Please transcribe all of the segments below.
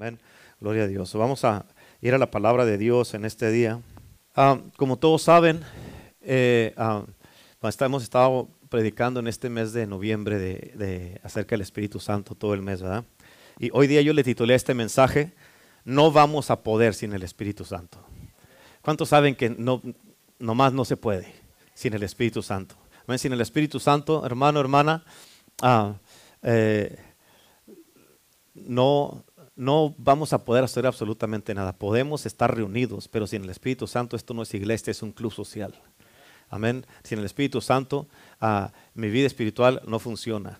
Amén. Gloria a Dios. Vamos a ir a la palabra de Dios en este día. Ah, como todos saben, eh, ah, hemos estado predicando en este mes de noviembre de, acerca del Espíritu Santo todo el mes, ¿verdad? Y hoy día yo le titulé este mensaje, No vamos a poder sin el Espíritu Santo. ¿Cuántos saben que no, nomás no se puede sin el Espíritu Santo? Sin el Espíritu Santo, hermano, hermana, ah, eh, no, no vamos a poder hacer absolutamente nada. Podemos estar reunidos, pero sin el Espíritu Santo esto no es iglesia, es un club social. Amén. Sin el Espíritu Santo, ah, mi vida espiritual no funciona.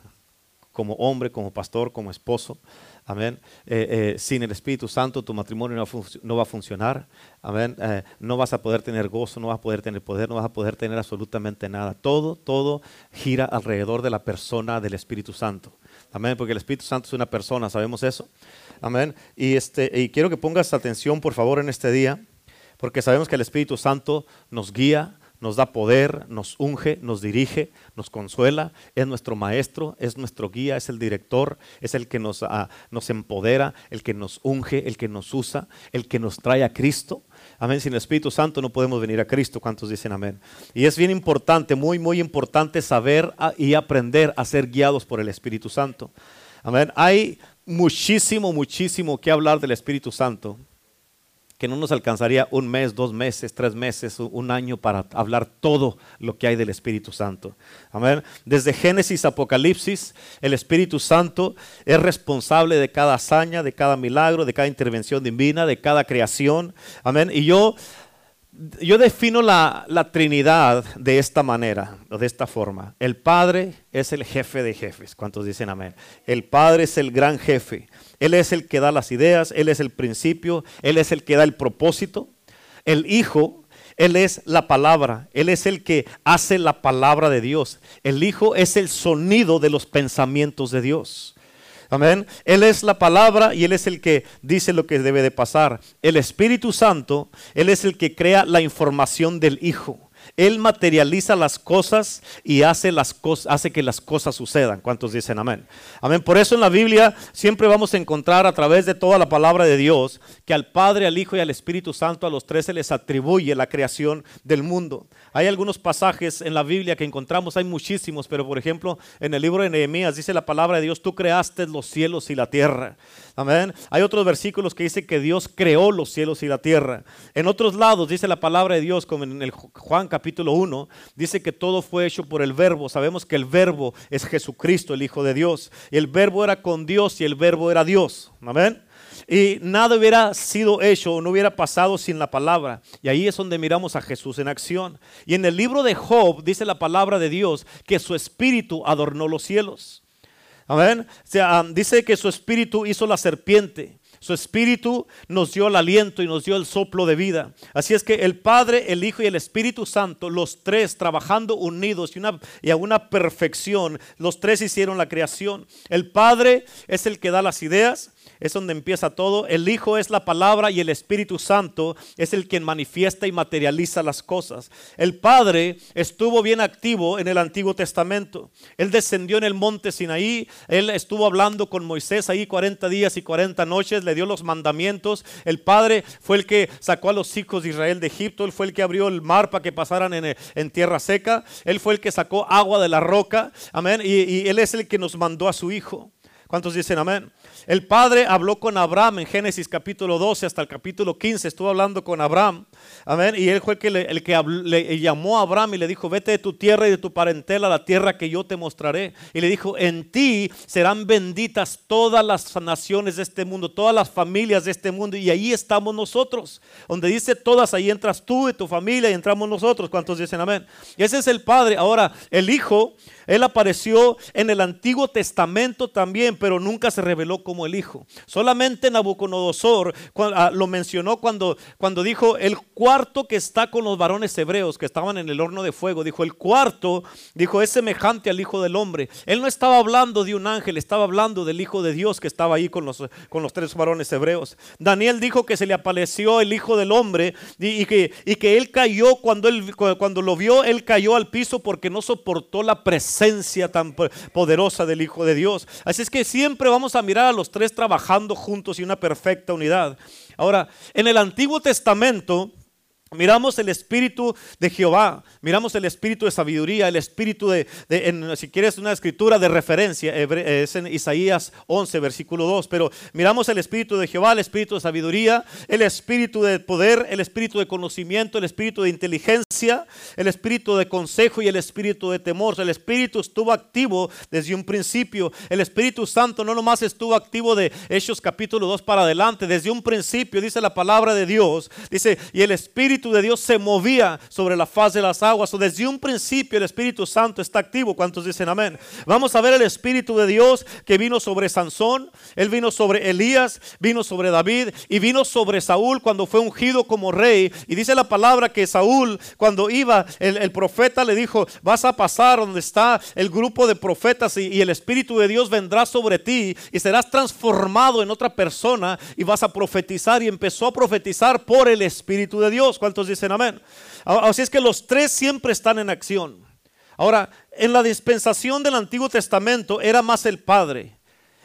Como hombre, como pastor, como esposo. Amén. Eh, eh, sin el Espíritu Santo tu matrimonio no, va a funcionar. Amén. Eh, no vas a poder tener gozo, no vas a poder tener poder, no vas a poder tener absolutamente nada. Todo, todo gira alrededor de la persona del Espíritu Santo. Amén. Porque el Espíritu Santo es una persona, ¿sabemos eso? Amén. Y, este, y quiero que pongas atención, por favor, en este día, porque sabemos que el Espíritu Santo nos guía, nos da poder, nos unge, nos dirige, nos consuela, es nuestro maestro, es nuestro guía, es el director, es el que nos, ah, nos empodera, el que nos unge, el que nos usa, el que nos trae a Cristo. Amén. Sin el Espíritu Santo no podemos venir a Cristo. ¿Cuántos dicen amén? Y es bien importante, muy, muy importante saber y aprender a ser guiados por el Espíritu Santo. Amén. Hay muchísimo, muchísimo que hablar del Espíritu Santo que no nos alcanzaría un mes, dos meses, tres meses, un año para hablar todo lo que hay del Espíritu Santo. Amén. Desde Génesis, Apocalipsis, el Espíritu Santo es responsable de cada hazaña, de cada milagro, de cada intervención divina, de cada creación. Amén. Y yo yo defino la, Trinidad de esta manera, o de esta forma. El Padre es el jefe de jefes. ¿Cuántos dicen amén? El Padre es el gran jefe. Él es el que da las ideas, Él es el principio, Él es el que da el propósito. El Hijo, Él es la palabra, Él es el que hace la palabra de Dios. El Hijo es el sonido de los pensamientos de Dios. Amén. Él es la palabra y Él es el que dice lo que debe de pasar. El Espíritu Santo, Él es el que crea la información del Hijo. Él materializa las cosas y hace, las hace que las cosas sucedan. ¿Cuántos dicen amén? Amén. Por eso en la Biblia siempre vamos a encontrar a través de toda la palabra de Dios que al Padre, al Hijo y al Espíritu Santo, a los tres se les atribuye la creación del mundo. Hay algunos pasajes en la Biblia que encontramos, hay muchísimos, pero por ejemplo en el libro de Nehemías dice la palabra de Dios, tú creaste los cielos y la tierra. Amén. Hay otros versículos que dice que Dios creó los cielos y la tierra. En otros lados dice la palabra de Dios, como en el Juan capítulo 1, dice que todo fue hecho por el verbo. Sabemos que el verbo es Jesucristo, el Hijo de Dios. Y el verbo era con Dios y el verbo era Dios. Amén. Y nada hubiera sido hecho o no hubiera pasado sin la palabra. Y ahí es donde miramos a Jesús en acción. Y en el libro de Job dice la palabra de Dios que su espíritu adornó los cielos. Amén. O sea, dice que su espíritu hizo la serpiente. Su espíritu nos dio el aliento y nos dio el soplo de vida. Así es que el Padre, el Hijo y el Espíritu Santo, los tres trabajando unidos y, una, y a una perfección, los tres hicieron la creación. El Padre es el que da las ideas, es donde empieza todo. El Hijo es la palabra y el Espíritu Santo es el quien manifiesta y materializa las cosas. El Padre estuvo bien activo en el Antiguo Testamento. Él descendió en el monte Sinaí, él estuvo hablando con Moisés ahí 40 días y 40 noches, le dio los mandamientos. El Padre fue el que sacó a los hijos de Israel de Egipto, él fue el que abrió el mar para que pasaran en, tierra seca, él fue el que sacó agua de la roca, amén, y él es el que nos mandó a su Hijo. ¿Cuántos dicen amén? El Padre habló con Abraham en Génesis capítulo 12 hasta el capítulo 15. Estuvo hablando con Abraham. Amén. Y él fue el que, le, el que llamó a Abraham y le dijo, vete de tu tierra y de tu parentela a la tierra que yo te mostraré. Y le dijo, en ti serán benditas todas las naciones de este mundo, todas las familias de este mundo. Y ahí estamos nosotros. Donde dice todas, ahí entras tú y tu familia y entramos nosotros. ¿Cuántos dicen amén? Y ese es el Padre. Ahora, el Hijo él apareció en el Antiguo Testamento también, pero nunca se reveló como el Hijo. Solamente Nabucodonosor ah, lo mencionó cuando, cuando dijo el cuarto que está con los varones hebreos que estaban en el horno de fuego. Dijo el cuarto, dijo es semejante al Hijo del Hombre. Él no estaba hablando de un ángel, estaba hablando del Hijo de Dios que estaba ahí con los, con los tres varones hebreos. Daniel dijo que se le apareció el Hijo del Hombre y, que, y que él cayó cuando, él, cuando lo vio, él cayó al piso porque no soportó la presencia tan poderosa del Hijo de Dios. Así es que siempre vamos a mirar a los tres trabajando juntos y una perfecta unidad. Ahora, en el Antiguo Testamento, Miramos el espíritu de Jehová, miramos el espíritu de sabiduría, el espíritu de, si quieres una escritura de referencia, es en Isaías 11, versículo 2, pero miramos el espíritu de Jehová, el espíritu de sabiduría, el espíritu de poder, el espíritu de conocimiento, el espíritu de inteligencia, el espíritu de consejo y el espíritu de temor. El espíritu estuvo activo desde un principio. El Espíritu Santo no nomás estuvo activo de Hechos capítulo 2 para adelante, desde un principio, dice la palabra de Dios, dice, y el espíritu de Dios se movía sobre la faz de las aguas. O desde un principio el Espíritu Santo está activo. ¿Cuántos dicen amén? Vamos a ver el Espíritu de Dios que vino sobre Sansón, él vino sobre Elías, vino sobre David y vino sobre Saúl cuando fue ungido como rey. Y dice la palabra que Saúl, cuando iba, el, profeta le dijo, vas a pasar donde está el grupo de profetas y, y el Espíritu de Dios vendrá sobre ti y serás transformado en otra persona y vas a profetizar. Y empezó a profetizar por el Espíritu de Dios. ¿Cuántos dicen amén? Así es que los tres siempre están en acción. Ahora, en la dispensación del Antiguo Testamento era más el Padre.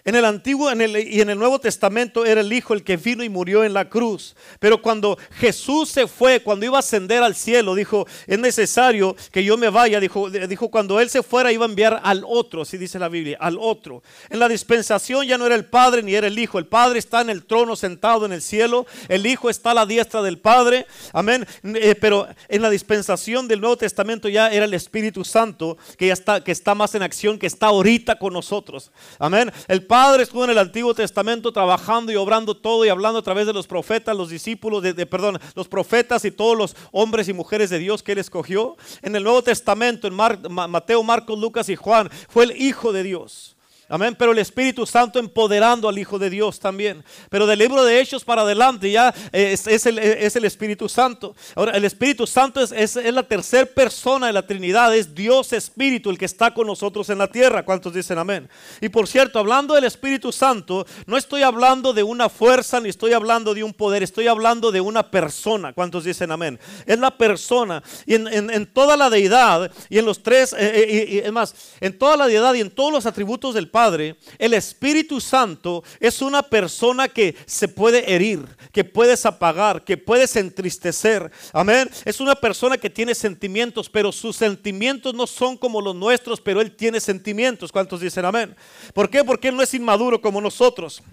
En el Antiguo y en el Nuevo Testamento era el Hijo el que vino y murió en la cruz. Pero cuando Jesús se fue, cuando iba a ascender al cielo, dijo, es necesario que yo me vaya. Dijo, dijo cuando Él se fuera iba a enviar al otro, así dice la Biblia, al otro. En la dispensación ya no era el Padre ni era el Hijo. El Padre está en el trono sentado en el cielo. El Hijo está a la diestra del Padre. Amén. Eh, pero en la dispensación del Nuevo Testamento ya era el Espíritu Santo que ya está, que está más en acción, que está ahorita con nosotros. Amén. Estuvo en el Antiguo Testamento trabajando y obrando todo y hablando a través de los profetas, los discípulos, de, perdón, los profetas y todos los hombres y mujeres de Dios que Él escogió. En el Nuevo Testamento, en Mateo, Marcos, Lucas y Juan, fue el Hijo de Dios. Amén. Pero el Espíritu Santo empoderando al Hijo de Dios también. Pero del libro de Hechos para adelante ya es, el, es el, Espíritu Santo. Ahora, el Espíritu Santo es, es, la tercera persona de la Trinidad. Es Dios Espíritu el que está con nosotros en la tierra. ¿Cuántos dicen amén? Y por cierto, hablando del Espíritu Santo, no estoy hablando de una fuerza ni estoy hablando de un poder. Estoy hablando de una persona. ¿Cuántos dicen amén? Es la persona. Y en, toda la deidad y en los tres, eh, eh, y, es más, en toda la deidad y en todos los atributos del Padre, el Espíritu Santo es una persona que se puede herir, que puedes apagar, que puedes entristecer. Amén. Es una persona que tiene sentimientos, pero sus sentimientos no son como los nuestros, pero Él tiene sentimientos. ¿Cuántos dicen amén? ¿Por qué? Porque Él no es inmaduro como nosotros.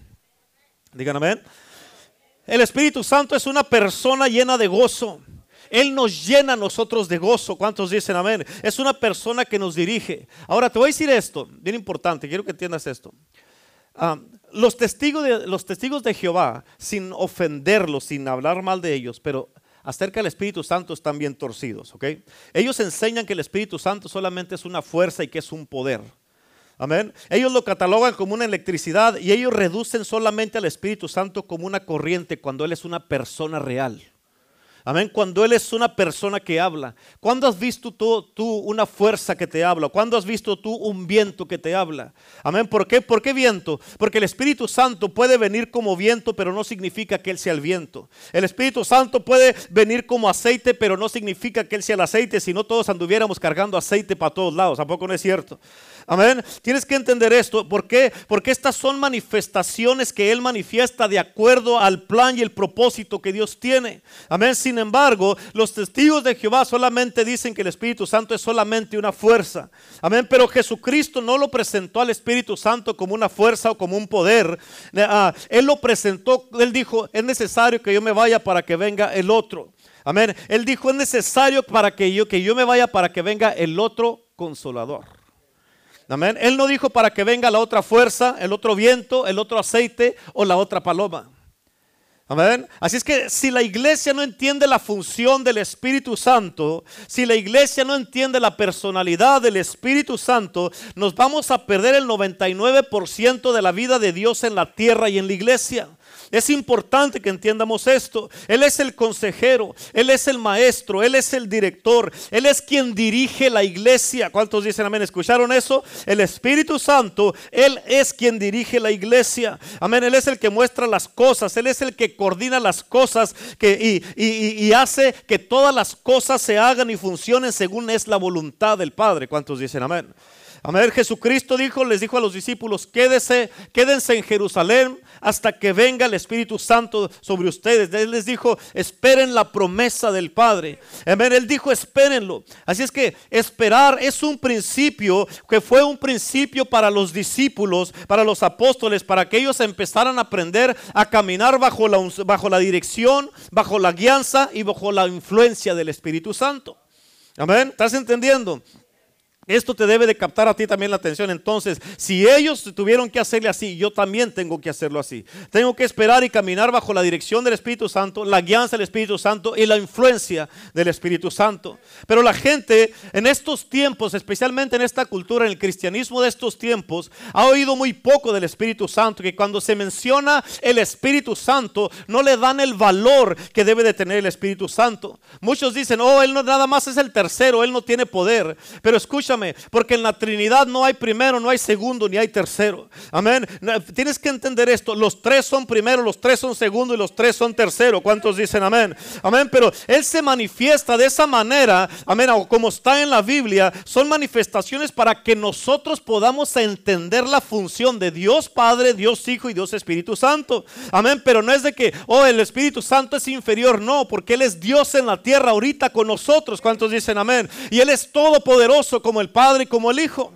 Digan amén. El Espíritu Santo es una persona llena de gozo. Él nos llena a nosotros de gozo. ¿Cuántos dicen amén? Es una persona que nos dirige. Ahora te voy a decir esto, bien importante, quiero que entiendas esto. Ah, los, testigos de, los testigos de Jehová, sin ofenderlos, sin hablar mal de ellos, pero acerca del Espíritu Santo están bien torcidos, ¿ok? Ellos enseñan que el Espíritu Santo solamente es una fuerza y que es un poder. Amén. Ellos lo catalogan como una electricidad y ellos reducen solamente al Espíritu Santo como una corriente cuando Él es una persona real. Amén. Cuando Él es una persona que habla. ¿Cuándo has visto tú, tú, una fuerza que te habla? ¿Cuándo has visto tú un viento que te habla? Amén. ¿Por qué? ¿Por qué viento? Porque el Espíritu Santo puede venir como viento, pero no significa que Él sea el viento. El Espíritu Santo puede venir como aceite, pero no significa que Él sea el aceite, si no todos anduviéramos cargando aceite para todos lados. ¿Tampoco no es cierto? Amén. Tienes que entender esto. ¿Por qué? Porque estas son manifestaciones que Él manifiesta de acuerdo al plan y el propósito que Dios tiene. Amén. Sin embargo, los testigos de Jehová solamente dicen que el Espíritu Santo es solamente una fuerza. Amén. Pero Jesucristo no lo presentó al Espíritu Santo como una fuerza o como un poder. Ah, él lo presentó, él dijo, es necesario que yo me vaya para que venga el otro. Amén. Él dijo, es necesario para que yo, que yo me vaya para que venga el otro consolador. Amén. Él no dijo para que venga la otra fuerza, el otro viento, el otro aceite o la otra paloma. Amén. Así es que si la iglesia no entiende la función del Espíritu Santo, si la iglesia no entiende la personalidad del Espíritu Santo, nos vamos a perder el 99% de la vida de Dios en la tierra y en la iglesia. Es importante que entiendamos esto. Él es el consejero, Él es el maestro, Él es el director, Él es quien dirige la iglesia. ¿Cuántos dicen amén? ¿Escucharon eso? El Espíritu Santo, Él es quien dirige la iglesia. Amén. Él es el que muestra las cosas, Él es el que coordina las cosas que, y, y hace que todas las cosas se hagan y funcionen según es la voluntad del Padre. ¿Cuántos dicen amén? Amén. Jesucristo dijo, les dijo a los discípulos, quédense, quédense en Jerusalén hasta que venga el Espíritu Santo sobre ustedes. Él les dijo, esperen la promesa del Padre. Amén. Él dijo, espérenlo. Así es que esperar es un principio que fue un principio para los discípulos, para los apóstoles, para que ellos empezaran a aprender a caminar bajo la, bajo la dirección, bajo la guianza y bajo la influencia del Espíritu Santo. Amén. ¿Estás entendiendo? Esto te debe de captar a ti también la atención. Entonces, si ellos tuvieron que hacerle así, yo también tengo que hacerlo así. Tengo que esperar y caminar bajo la dirección del Espíritu Santo, la guianza del Espíritu Santo y la influencia del Espíritu Santo. Pero la gente en estos tiempos, especialmente en esta cultura, en el cristianismo de estos tiempos, ha oído muy poco del Espíritu Santo, que cuando se menciona el Espíritu Santo, no le dan el valor que debe de tener el Espíritu Santo. Muchos dicen, oh, Él no nada más es el tercero, Él no tiene poder. Pero porque en la Trinidad no hay primero, no hay segundo, ni hay tercero. Amén. Tienes que entender esto. Los tres son primero, los tres son segundo y los tres son tercero. ¿Cuántos dicen amén? Amén. Pero Él se manifiesta de esa manera, amén, como está en la Biblia, son manifestaciones para que nosotros podamos entender la función de Dios Padre, Dios Hijo y Dios Espíritu Santo. Amén. Pero no es de que, oh, el Espíritu Santo es inferior, no, porque Él es Dios en la tierra ahorita con nosotros. ¿Cuántos dicen amén? Y Él es todopoderoso como el Padre y como el Hijo.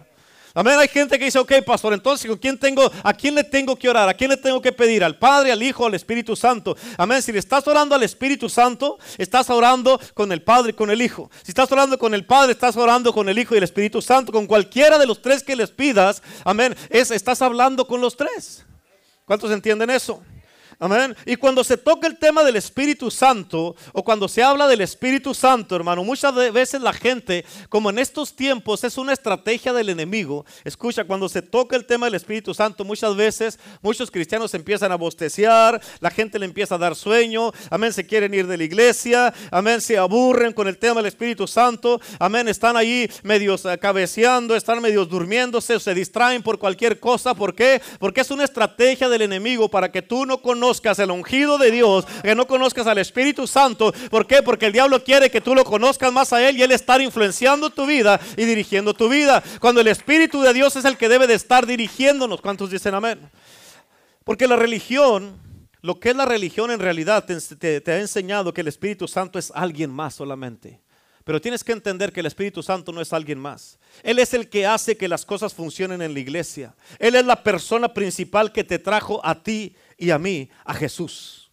Amén. Hay gente que dice, ok, pastor, entonces ¿con quién tengo, ¿a quién le tengo que orar? ¿A quién le tengo que pedir? ¿Al Padre, al Hijo, al Espíritu Santo? Amén. Si le estás orando al Espíritu Santo, estás orando con el Padre y con el Hijo. Si estás orando con el Padre, estás orando con el Hijo y el Espíritu Santo. Con cualquiera de los tres que les pidas, amén, es, estás hablando con los tres. ¿Cuántos entienden eso? Amén. Y cuando se toca el tema del Espíritu Santo o cuando se habla del Espíritu Santo, hermano, muchas veces la gente, como en estos tiempos es una estrategia del enemigo, escucha, cuando se toca el tema del Espíritu Santo, muchas veces muchos cristianos empiezan a bosteciar, la gente le empieza a dar sueño, amén, se quieren ir de la iglesia, amén, se aburren con el tema del Espíritu Santo, amén, están ahí medios eh, cabeceando, están medios durmiéndose, se distraen por cualquier cosa, ¿por qué? Porque es una estrategia del enemigo para que tú no conozcas conozcas el ungido de Dios, que no conozcas al Espíritu Santo. ¿Por qué? Porque el diablo quiere que tú lo conozcas más a Él y Él estar influenciando tu vida y dirigiendo tu vida. Cuando el Espíritu de Dios es el que debe de estar dirigiéndonos. ¿Cuántos dicen amén? Porque la religión, lo que es la religión en realidad, te, te ha enseñado que el Espíritu Santo es alguien más solamente. Pero tienes que entender que el Espíritu Santo no es alguien más. Él es el que hace que las cosas funcionen en la iglesia. Él es la persona principal que te trajo a ti y a mí a Jesús.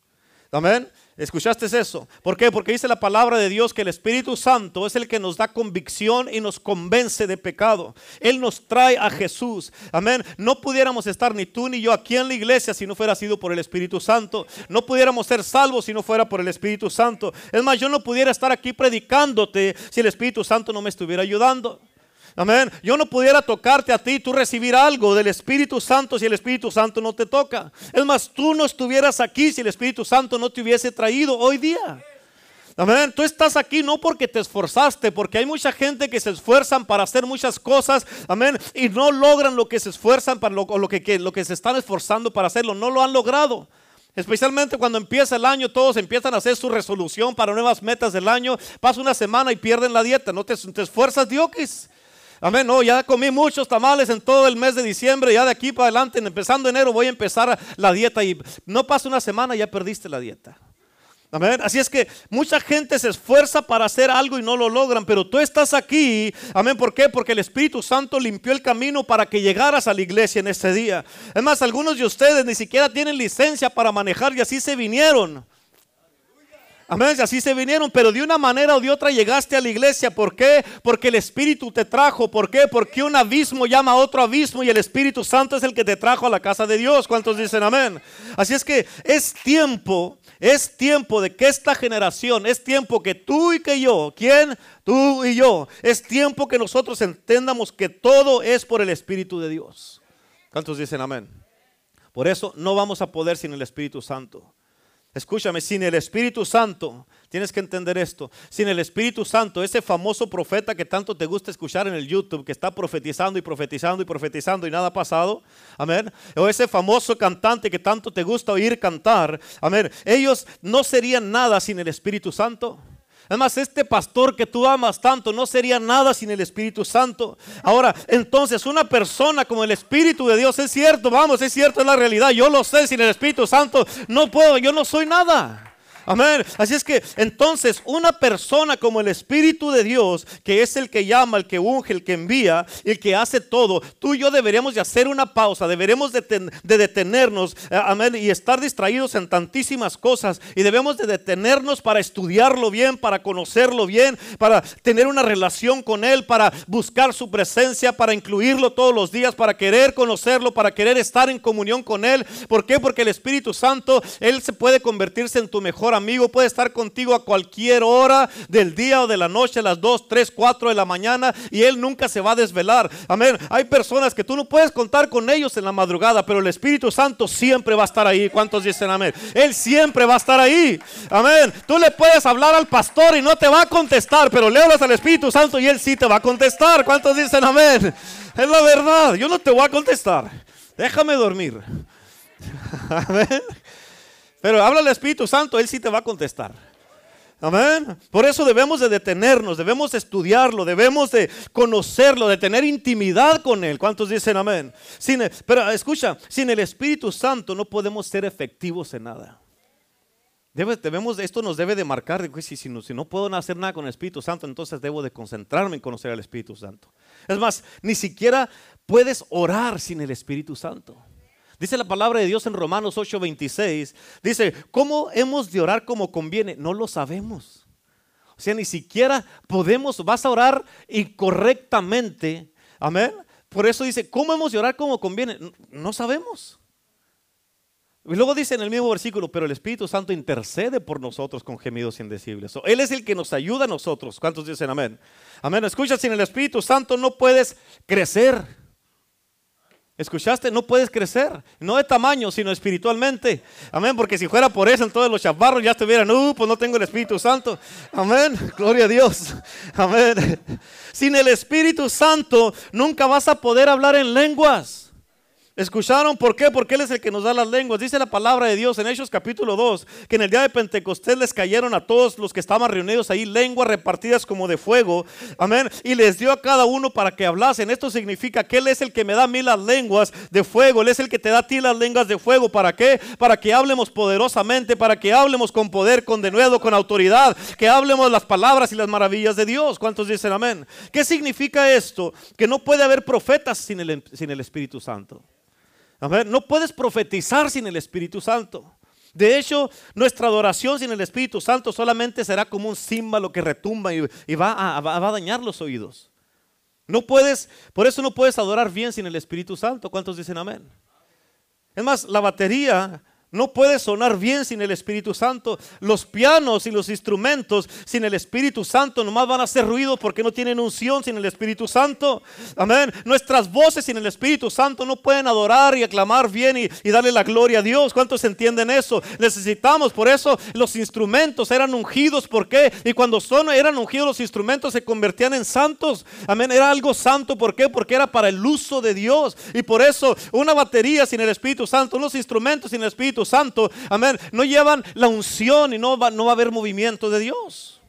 Amén. ¿Escuchaste eso? ¿Por qué? Porque dice la palabra de Dios que el Espíritu Santo es el que nos da convicción y nos convence de pecado. Él nos trae a Jesús. Amén. No pudiéramos estar ni tú ni yo aquí en la iglesia si no fuera sido por el Espíritu Santo. No pudiéramos ser salvos si no fuera por el Espíritu Santo. Es más, yo no pudiera estar aquí predicándote si el Espíritu Santo no me estuviera ayudando. Amén. Yo no pudiera tocarte a ti, tú recibir algo del Espíritu Santo si el Espíritu Santo no te toca. Es más, tú no estuvieras aquí si el Espíritu Santo no te hubiese traído hoy día. Amén. Tú estás aquí no porque te esforzaste, porque hay mucha gente que se esfuerzan para hacer muchas cosas, amén, y no logran lo que se esfuerzan para lo, que, lo que se están esforzando para hacerlo, no lo han logrado. Especialmente cuando empieza el año, todos empiezan a hacer su resolución para nuevas metas del año. Pasa una semana y pierden la dieta. No te, te esfuerzas, diokis. Amén. No, ya comí muchos tamales en todo el mes de diciembre. Ya de aquí para adelante, empezando enero, voy a empezar la dieta. Y no pasa una semana, ya perdiste la dieta. Amén. Así es que mucha gente se esfuerza para hacer algo y no lo logran, pero tú estás aquí. Amén. ¿Por qué? Porque el Espíritu Santo limpió el camino para que llegaras a la iglesia en ese día. Es más, algunos de ustedes ni siquiera tienen licencia para manejar y así se vinieron. Amén, así se vinieron, pero de una manera o de otra llegaste a la iglesia. ¿Por qué? Porque el Espíritu te trajo. ¿Por qué? Porque un abismo llama a otro abismo y el Espíritu Santo es el que te trajo a la casa de Dios. ¿Cuántos dicen amén? Así es que es tiempo, es tiempo de que esta generación, es tiempo que tú y que yo, ¿quién? Tú y yo, es tiempo que nosotros entendamos que todo es por el Espíritu de Dios. ¿Cuántos dicen amén? Por eso no vamos a poder sin el Espíritu Santo. Escúchame, sin el Espíritu Santo, tienes que entender esto, sin el Espíritu Santo, ese famoso profeta que tanto te gusta escuchar en el YouTube, que está profetizando y profetizando y profetizando y nada ha pasado, amén, o ese famoso cantante que tanto te gusta oír cantar, amén, ellos no serían nada sin el Espíritu Santo. Además, este pastor que tú amas tanto no sería nada sin el Espíritu Santo. Ahora, entonces, una persona como el Espíritu de Dios, es cierto, vamos, es cierto, es la realidad. Yo lo sé, sin el Espíritu Santo no puedo, yo no soy nada. Amén. Así es que entonces una persona como el Espíritu de Dios, que es el que llama, el que unge, el que envía, el que hace todo, tú y yo deberíamos de hacer una pausa, deberemos de, detenernos, eh, amén, y estar distraídos en tantísimas cosas. Y debemos de detenernos para estudiarlo bien, para conocerlo bien, para tener una relación con Él, para buscar su presencia, para incluirlo todos los días, para querer conocerlo, para querer estar en comunión con Él. ¿Por qué? Porque el Espíritu Santo, Él se puede convertirse en tu mejor amigo puede estar contigo a cualquier hora del día o de la noche, a las 2, 3, 4 de la mañana, y Él nunca se va a desvelar. Amén. Hay personas que tú no puedes contar con ellos en la madrugada, pero el Espíritu Santo siempre va a estar ahí. ¿Cuántos dicen amén? Él siempre va a estar ahí. Amén. Tú le puedes hablar al pastor y no te va a contestar, pero le hablas al Espíritu Santo y Él sí te va a contestar. ¿Cuántos dicen amén? Es la verdad. Yo no te voy a contestar. Déjame dormir. Amén. Pero habla el Espíritu Santo, Él sí te va a contestar. Amén. Por eso debemos de detenernos, debemos estudiarlo, debemos de conocerlo, de tener intimidad con Él. ¿Cuántos dicen amén? Sin, pero escucha, sin el Espíritu Santo no podemos ser efectivos en nada. debemos, esto nos debe de marcar, si, si, si no puedo hacer nada con el Espíritu Santo, entonces debo de concentrarme en conocer al Espíritu Santo. Es más, ni siquiera puedes orar sin el Espíritu Santo. Dice la palabra de Dios en Romanos 8:26. Dice, ¿cómo hemos de orar como conviene? No lo sabemos. O sea, ni siquiera podemos, vas a orar incorrectamente. Amén. Por eso dice, ¿cómo hemos de orar como conviene? No sabemos. Y luego dice en el mismo versículo, pero el Espíritu Santo intercede por nosotros con gemidos indecibles. Él es el que nos ayuda a nosotros. ¿Cuántos dicen amén? Amén. Escucha, sin el Espíritu Santo no puedes crecer. ¿Escuchaste? No puedes crecer, no de tamaño, sino espiritualmente. Amén, porque si fuera por eso, entonces los chavarros ya estuvieran, uh, pues no tengo el Espíritu Santo. Amén, gloria a Dios. Amén. Sin el Espíritu Santo nunca vas a poder hablar en lenguas. ¿Escucharon por qué? Porque Él es el que nos da las lenguas. Dice la palabra de Dios en Hechos capítulo 2 que en el día de Pentecostés les cayeron a todos los que estaban reunidos ahí lenguas repartidas como de fuego. Amén. Y les dio a cada uno para que hablasen. Esto significa que Él es el que me da a mí las lenguas de fuego. Él es el que te da a ti las lenguas de fuego. ¿Para qué? Para que hablemos poderosamente, para que hablemos con poder, con denuedo, con autoridad. Que hablemos las palabras y las maravillas de Dios. ¿Cuántos dicen amén? ¿Qué significa esto? Que no puede haber profetas sin el, sin el Espíritu Santo. No puedes profetizar sin el Espíritu Santo. De hecho, nuestra adoración sin el Espíritu Santo solamente será como un símbolo que retumba y, va, a, va, a, dañar los oídos. No puedes, por eso no puedes adorar bien sin el Espíritu Santo. ¿Cuántos dicen amén? Es más, la batería no puede sonar bien sin el Espíritu Santo. Los pianos y los instrumentos sin el Espíritu Santo nomás van a hacer ruido porque no tienen unción sin el Espíritu Santo. Amén. Nuestras voces sin el Espíritu Santo no pueden adorar y aclamar bien y, darle la gloria a Dios. ¿Cuántos entienden eso? Necesitamos, por eso los instrumentos eran ungidos. ¿Por qué? Y cuando son, eran ungidos los instrumentos se convertían en santos. Amén. Era algo santo. ¿Por qué? Porque era para el uso de Dios. Y por eso una batería sin el Espíritu Santo, unos instrumentos sin el Espíritu Santo, amén, no llevan la unción y no va, no va a haber movimiento de Dios.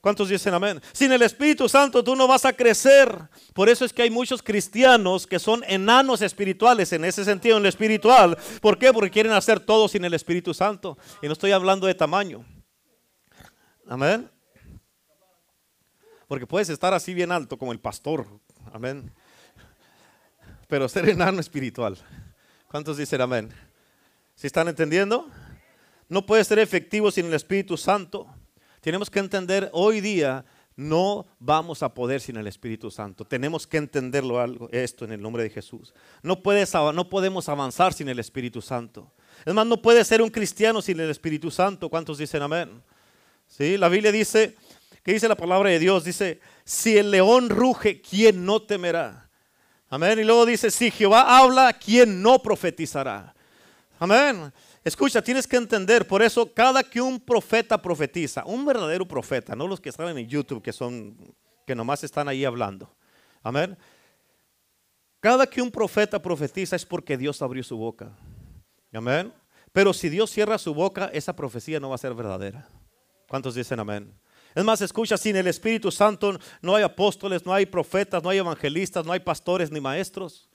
¿Cuántos dicen amén? Sin el Espíritu Santo tú no vas a crecer. Por eso es que hay muchos cristianos que son enanos espirituales en ese sentido, en lo espiritual. ¿Por qué? Porque quieren hacer todo sin el Espíritu Santo. Y no estoy hablando de tamaño. Amén. Porque puedes estar así bien alto como el pastor. Amén. Pero ser enano espiritual. ¿Cuántos dicen amén? ¿Si están entendiendo? No puede ser efectivo sin el Espíritu Santo. Tenemos que entender hoy día no vamos a poder sin el Espíritu Santo. Tenemos que entenderlo algo, esto en el nombre de Jesús. No, puedes, no podemos avanzar sin el Espíritu Santo. Es más, no puede ser un cristiano sin el Espíritu Santo. ¿Cuántos dicen amén? ¿Sí? La Biblia dice, ¿qué dice la palabra de Dios? Dice, si el león ruge, ¿quién no temerá? Amén. Y luego dice, si Jehová habla, ¿quién no profetizará? Amén. Escucha, tienes que entender, por eso cada que un profeta profetiza, un verdadero profeta, no los que están en YouTube, que son, que nomás están ahí hablando. Amén. Cada que un profeta profetiza es porque Dios abrió su boca. Amén. Pero si Dios cierra su boca, esa profecía no va a ser verdadera. ¿Cuántos dicen amén? Es más, escucha, sin el Espíritu Santo no hay apóstoles, no hay profetas, no hay evangelistas, no hay pastores ni maestros.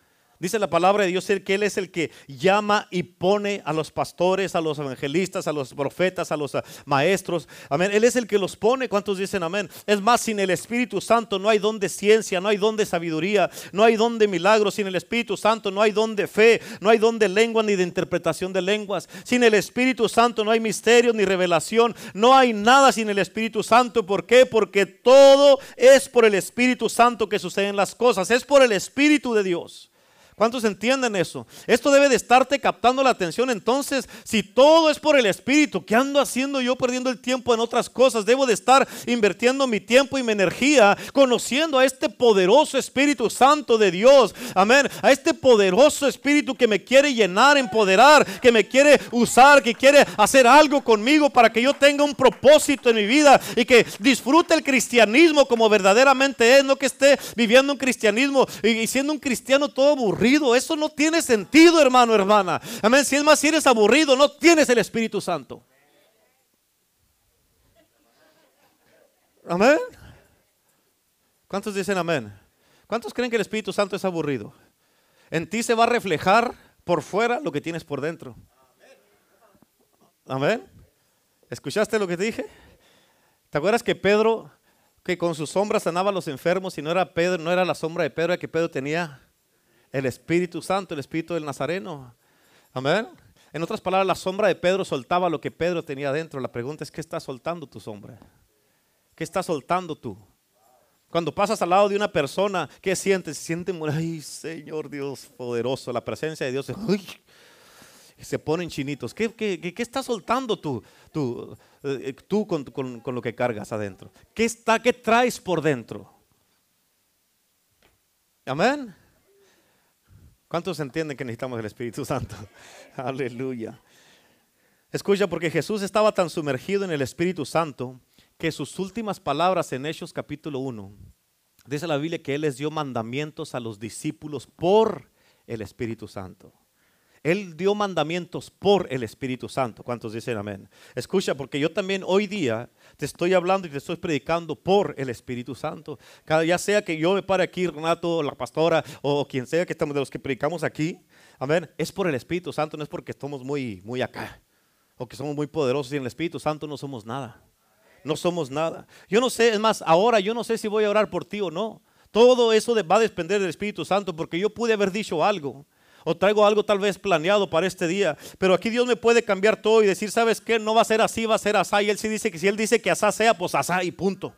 Dice la palabra de Dios que Él es el que llama y pone a los pastores, a los evangelistas, a los profetas, a los ah, maestros. Amén. Él es el que los pone. ¿Cuántos dicen amén? Es más, sin el Espíritu Santo no hay don de ciencia, no hay don de sabiduría, no hay don de milagros. Sin el Espíritu Santo no hay don de fe, no hay don de lengua ni de interpretación de lenguas. Sin el Espíritu Santo no hay misterio ni revelación. No hay nada sin el Espíritu Santo. ¿Por qué? Porque todo es por el Espíritu Santo que suceden las cosas. Es por el Espíritu de Dios. ¿Cuántos entienden eso? Esto debe de estarte captando la atención. Entonces, si todo es por el Espíritu, ¿qué ando haciendo yo perdiendo el tiempo en otras cosas? Debo de estar invirtiendo mi tiempo y mi energía conociendo a este poderoso Espíritu Santo de Dios. Amén. A este poderoso Espíritu que me quiere llenar, empoderar, que me quiere usar, que quiere hacer algo conmigo para que yo tenga un propósito en mi vida y que disfrute el cristianismo como verdaderamente es, no que esté viviendo un cristianismo y siendo un cristiano todo aburrido eso no tiene sentido, hermano, hermana. Amén. Si es más, si eres aburrido, no tienes el Espíritu Santo. Amén. ¿Cuántos dicen amén? ¿Cuántos creen que el Espíritu Santo es aburrido? En ti se va a reflejar por fuera lo que tienes por dentro. Amén. ¿Escuchaste lo que te dije? ¿Te acuerdas que Pedro, que con sus sombras sanaba a los enfermos y no era Pedro, no era la sombra de Pedro, que Pedro tenía el Espíritu Santo, el Espíritu del Nazareno. Amén. En otras palabras, la sombra de Pedro soltaba lo que Pedro tenía dentro. La pregunta es, ¿qué está soltando tu sombra? ¿Qué está soltando tú? Cuando pasas al lado de una persona, ¿qué sientes? Sientes, ay, Señor Dios poderoso, la presencia de Dios. se ponen chinitos. ¿Qué, qué, está soltando tú, tú, eh, tú con, con, lo que cargas adentro? ¿Qué, está, ¿Qué traes por dentro? Amén. ¿Cuántos entienden que necesitamos el Espíritu Santo? Aleluya. Escucha, porque Jesús estaba tan sumergido en el Espíritu Santo que sus últimas palabras en Hechos capítulo 1, dice la Biblia que Él les dio mandamientos a los discípulos por el Espíritu Santo. Él dio mandamientos por el Espíritu Santo. ¿Cuántos dicen amén? Escucha, porque yo también hoy día te estoy hablando y te estoy predicando por el Espíritu Santo. Ya sea que yo me pare aquí, Renato, la pastora o quien sea que estamos de los que predicamos aquí, amén, es por el Espíritu Santo, no es porque estamos muy, muy acá o que somos muy poderosos y en el Espíritu Santo no somos nada. No somos nada. Yo no sé, es más, ahora yo no sé si voy a orar por ti o no. Todo eso va a depender del Espíritu Santo porque yo pude haber dicho algo o traigo algo tal vez planeado para este día. Pero aquí Dios me puede cambiar todo y decir, ¿sabes qué? No va a ser así, va a ser así. Y Él sí dice que si Él dice que asá sea, pues asá y punto.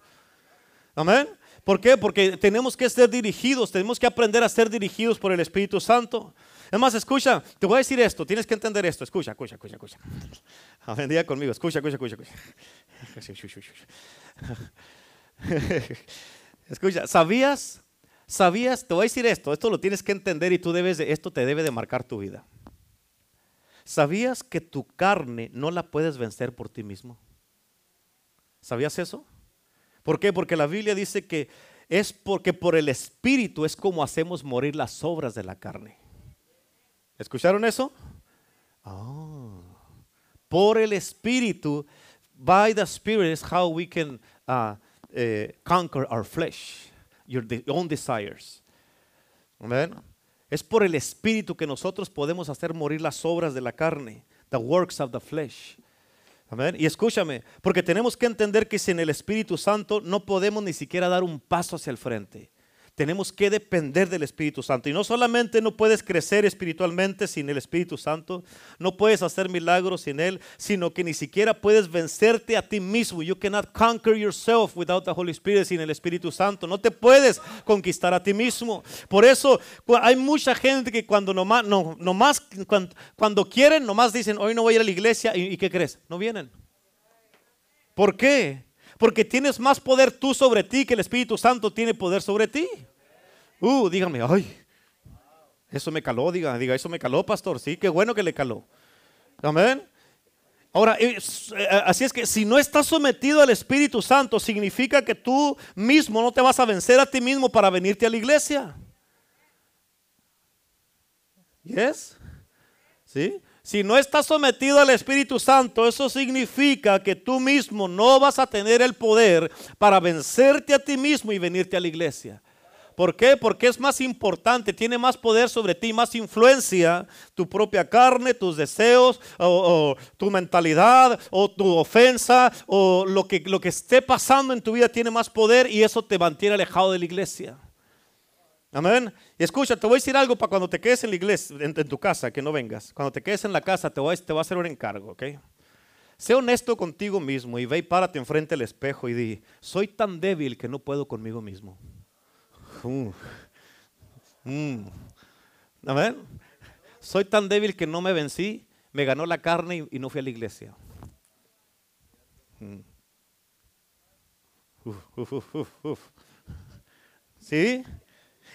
Amén. ¿Por qué? Porque tenemos que ser dirigidos, tenemos que aprender a ser dirigidos por el Espíritu Santo. Es más, escucha, te voy a decir esto, tienes que entender esto. Escucha, escucha, escucha, escucha. Diga conmigo, escucha, escucha, escucha. Escucha, escucha. ¿sabías ¿Sabías? Te voy a decir esto, esto lo tienes que entender y tú debes de, esto te debe de marcar tu vida. ¿Sabías que tu carne no la puedes vencer por ti mismo? ¿Sabías eso? ¿Por qué? Porque la Biblia dice que es porque por el Espíritu es como hacemos morir las obras de la carne. ¿Escucharon eso? Ah. por el Espíritu, by the Spirit is how we can uh, uh, conquer our flesh your own desires. Es por el Espíritu que nosotros podemos hacer morir las obras de la carne, the works of the flesh. Y escúchame, porque tenemos que entender que sin el Espíritu Santo no podemos ni siquiera dar un paso hacia el frente tenemos que depender del Espíritu Santo. Y no solamente no puedes crecer espiritualmente sin el Espíritu Santo, no puedes hacer milagros sin Él, sino que ni siquiera puedes vencerte a ti mismo. You cannot conquer yourself without the Holy Spirit, sin el Espíritu Santo. No te puedes conquistar a ti mismo. Por eso hay mucha gente que cuando nomás, no, nomás cuando, cuando quieren, nomás dicen, hoy no voy a ir a la iglesia. ¿Y, y qué crees? No vienen. ¿Por qué? Porque tienes más poder tú sobre ti que el Espíritu Santo tiene poder sobre ti. Uh, dígame, ay, eso me caló, diga, diga, eso me caló, pastor. Sí, qué bueno que le caló. Amén. Ahora, eh, así es que si no estás sometido al Espíritu Santo, significa que tú mismo no te vas a vencer a ti mismo para venirte a la iglesia. ¿Yes? ¿Sí? Si no estás sometido al Espíritu Santo, eso significa que tú mismo no vas a tener el poder para vencerte a ti mismo y venirte a la iglesia. ¿Por qué? Porque es más importante, tiene más poder sobre ti, más influencia tu propia carne, tus deseos, o, tu mentalidad, o tu ofensa, o lo que, lo que esté pasando en tu vida tiene más poder y eso te mantiene alejado de la iglesia. Amén. Y escucha, te voy a decir algo para cuando te quedes en la iglesia, en, tu casa, que no vengas. Cuando te quedes en la casa, te voy, te voy a hacer un encargo, ¿ok? Sé honesto contigo mismo y ve y párate enfrente del espejo y di, soy tan débil que no puedo conmigo mismo. Mm. Amén. Soy tan débil que no me vencí, me ganó la carne y, no fui a la iglesia. Mm. ¿Sí?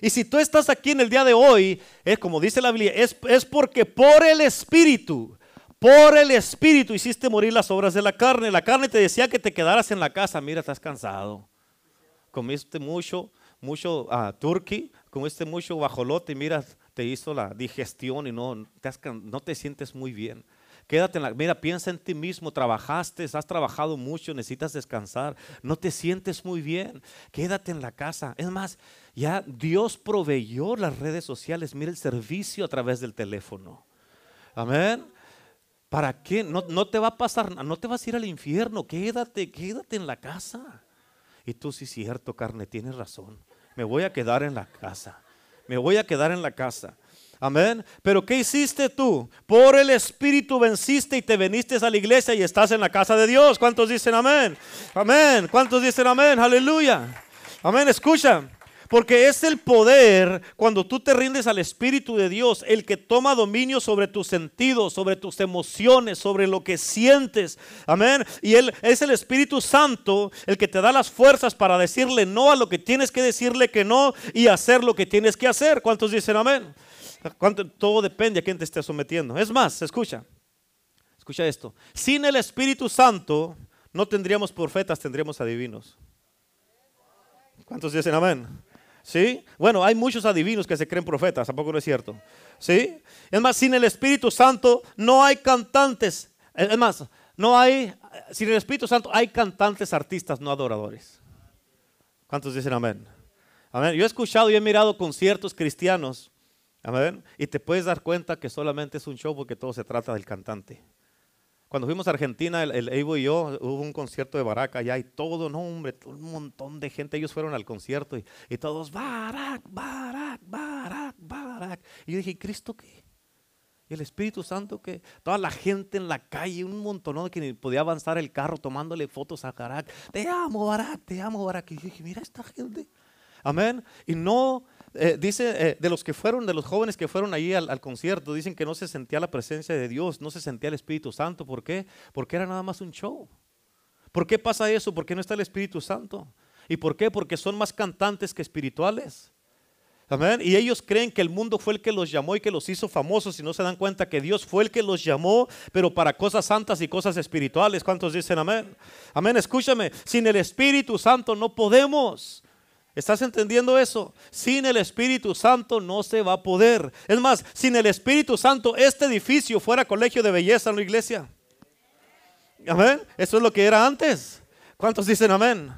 Y si tú estás aquí en el día de hoy, es como dice la Biblia, es, es porque por el Espíritu, por el Espíritu hiciste morir las obras de la carne. La carne te decía que te quedaras en la casa. Mira, estás cansado. Comiste mucho, mucho uh, turkey, comiste mucho bajolote mira, te hizo la digestión y no no te sientes muy bien. Quédate en la, mira, piensa en ti mismo, trabajaste, has trabajado mucho, necesitas descansar, no te sientes muy bien, quédate en la casa. Es más, ya Dios proveyó las redes sociales, mira el servicio a través del teléfono. Amén. ¿Para qué? No, no te va a pasar, no te vas a ir al infierno, quédate, quédate en la casa. Y tú sí, cierto, carne, tienes razón. Me voy a quedar en la casa. Me voy a quedar en la casa. Amén. Pero ¿qué hiciste tú? Por el Espíritu venciste y te veniste a la iglesia y estás en la casa de Dios. ¿Cuántos dicen amén? Amén. ¿Cuántos dicen amén? Aleluya. Amén. Escucha. Porque es el poder cuando tú te rindes al Espíritu de Dios, el que toma dominio sobre tus sentidos, sobre tus emociones, sobre lo que sientes. Amén. Y Él es el Espíritu Santo el que te da las fuerzas para decirle no a lo que tienes que decirle que no y hacer lo que tienes que hacer. ¿Cuántos dicen amén? Todo depende a quién te esté sometiendo. Es más, escucha, escucha esto. Sin el Espíritu Santo no tendríamos profetas, tendríamos adivinos. ¿Cuántos dicen amén? ¿Sí? Bueno, hay muchos adivinos que se creen profetas, tampoco no es cierto. ¿Sí? Es más, sin el Espíritu Santo no hay cantantes. Es más, no hay, sin el Espíritu Santo hay cantantes, artistas, no adoradores. ¿Cuántos dicen amén? Amén. Yo he escuchado y he mirado conciertos cristianos Y te puedes dar cuenta que solamente es un show porque todo se trata del cantante. Cuando fuimos a Argentina, el, Evo y yo, hubo un concierto de Barack allá y todo, no hombre, un montón de gente, ellos fueron al concierto y, todos, Barack, Barack, Barack, Barack. Y yo dije, ¿Cristo qué? ¿Y el Espíritu Santo que Toda la gente en la calle, un montón de que podía avanzar el carro tomándole fotos a Barack. Te amo, Barack, te amo, Barack. Y yo dije, mira esta gente. Amén. Y no eh, dice eh, de los que fueron, de los jóvenes que fueron allí al, concierto, dicen que no se sentía la presencia de Dios, no se sentía el Espíritu Santo. ¿Por qué? Porque era nada más un show. ¿Por qué pasa eso? ¿Por qué no está el Espíritu Santo? ¿Y por qué? Porque son más cantantes que espirituales. Amén. Y ellos creen que el mundo fue el que los llamó y que los hizo famosos y no se dan cuenta que Dios fue el que los llamó, pero para cosas santas y cosas espirituales. ¿Cuántos dicen amén? Amén. Escúchame, sin el Espíritu Santo no podemos. ¿Estás entendiendo eso? Sin el Espíritu Santo no se va a poder. Es más, sin el Espíritu Santo este edificio fuera colegio de belleza la iglesia. Amén. Eso es lo que era antes. ¿Cuántos dicen amén?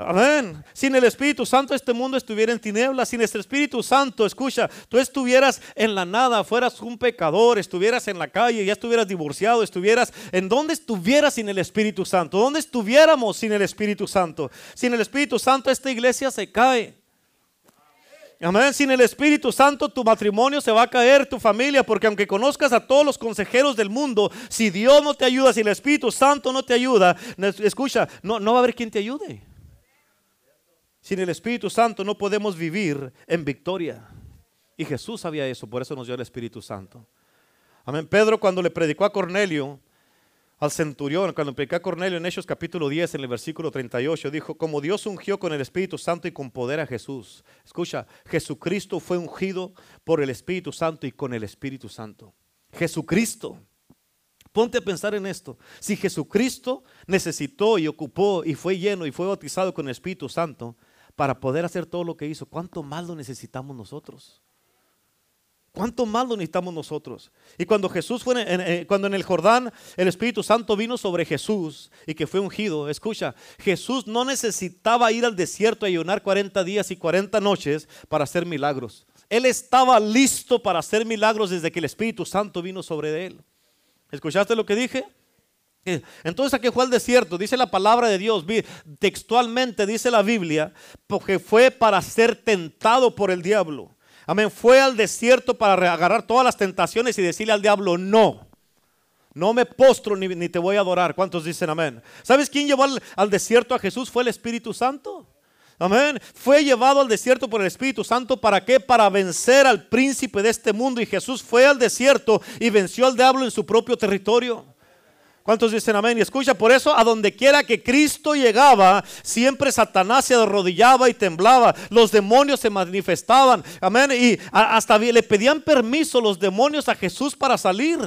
Amén. Sin el Espíritu Santo este mundo estuviera en tinieblas. Sin este Espíritu Santo, escucha, tú estuvieras en la nada, fueras un pecador, estuvieras en la calle, ya estuvieras divorciado, estuvieras en donde estuvieras sin el Espíritu Santo. ¿Dónde estuviéramos sin el Espíritu Santo? Sin el Espíritu Santo esta iglesia se cae. Amén. Sin el Espíritu Santo tu matrimonio se va a caer, tu familia, porque aunque conozcas a todos los consejeros del mundo, si Dios no te ayuda, si el Espíritu Santo no te ayuda, escucha, no, no va a haber quien te ayude. Sin el Espíritu Santo no podemos vivir en victoria. Y Jesús sabía eso, por eso nos dio el Espíritu Santo. Amén. Pedro cuando le predicó a Cornelio, al centurión, cuando predicó a Cornelio en Hechos capítulo 10, en el versículo 38, dijo, como Dios ungió con el Espíritu Santo y con poder a Jesús. Escucha, Jesucristo fue ungido por el Espíritu Santo y con el Espíritu Santo. Jesucristo. Ponte a pensar en esto. Si Jesucristo necesitó y ocupó y fue lleno y fue bautizado con el Espíritu Santo, para poder hacer todo lo que hizo, ¿cuánto más lo necesitamos nosotros? ¿Cuánto más lo necesitamos nosotros? Y cuando Jesús fue, en, cuando en el Jordán el Espíritu Santo vino sobre Jesús y que fue ungido, escucha, Jesús no necesitaba ir al desierto a ayunar 40 días y 40 noches para hacer milagros. Él estaba listo para hacer milagros desde que el Espíritu Santo vino sobre él. ¿Escuchaste lo que dije? Entonces a qué fue al desierto, dice la palabra de Dios, textualmente dice la Biblia, porque fue para ser tentado por el diablo. Amén. Fue al desierto para agarrar todas las tentaciones y decirle al diablo, no. No me postro ni, te voy a adorar. ¿Cuántos dicen amén? ¿Sabes quién llevó al, desierto a Jesús? Fue el Espíritu Santo. Amén. Fue llevado al desierto por el Espíritu Santo. ¿Para qué? Para vencer al príncipe de este mundo. Y Jesús fue al desierto y venció al diablo en su propio territorio. ¿Cuántos dicen amén? Y escucha, por eso a donde quiera que Cristo llegaba, siempre Satanás se arrodillaba y temblaba. Los demonios se manifestaban. Amén. Y hasta le pedían permiso los demonios a Jesús para salir.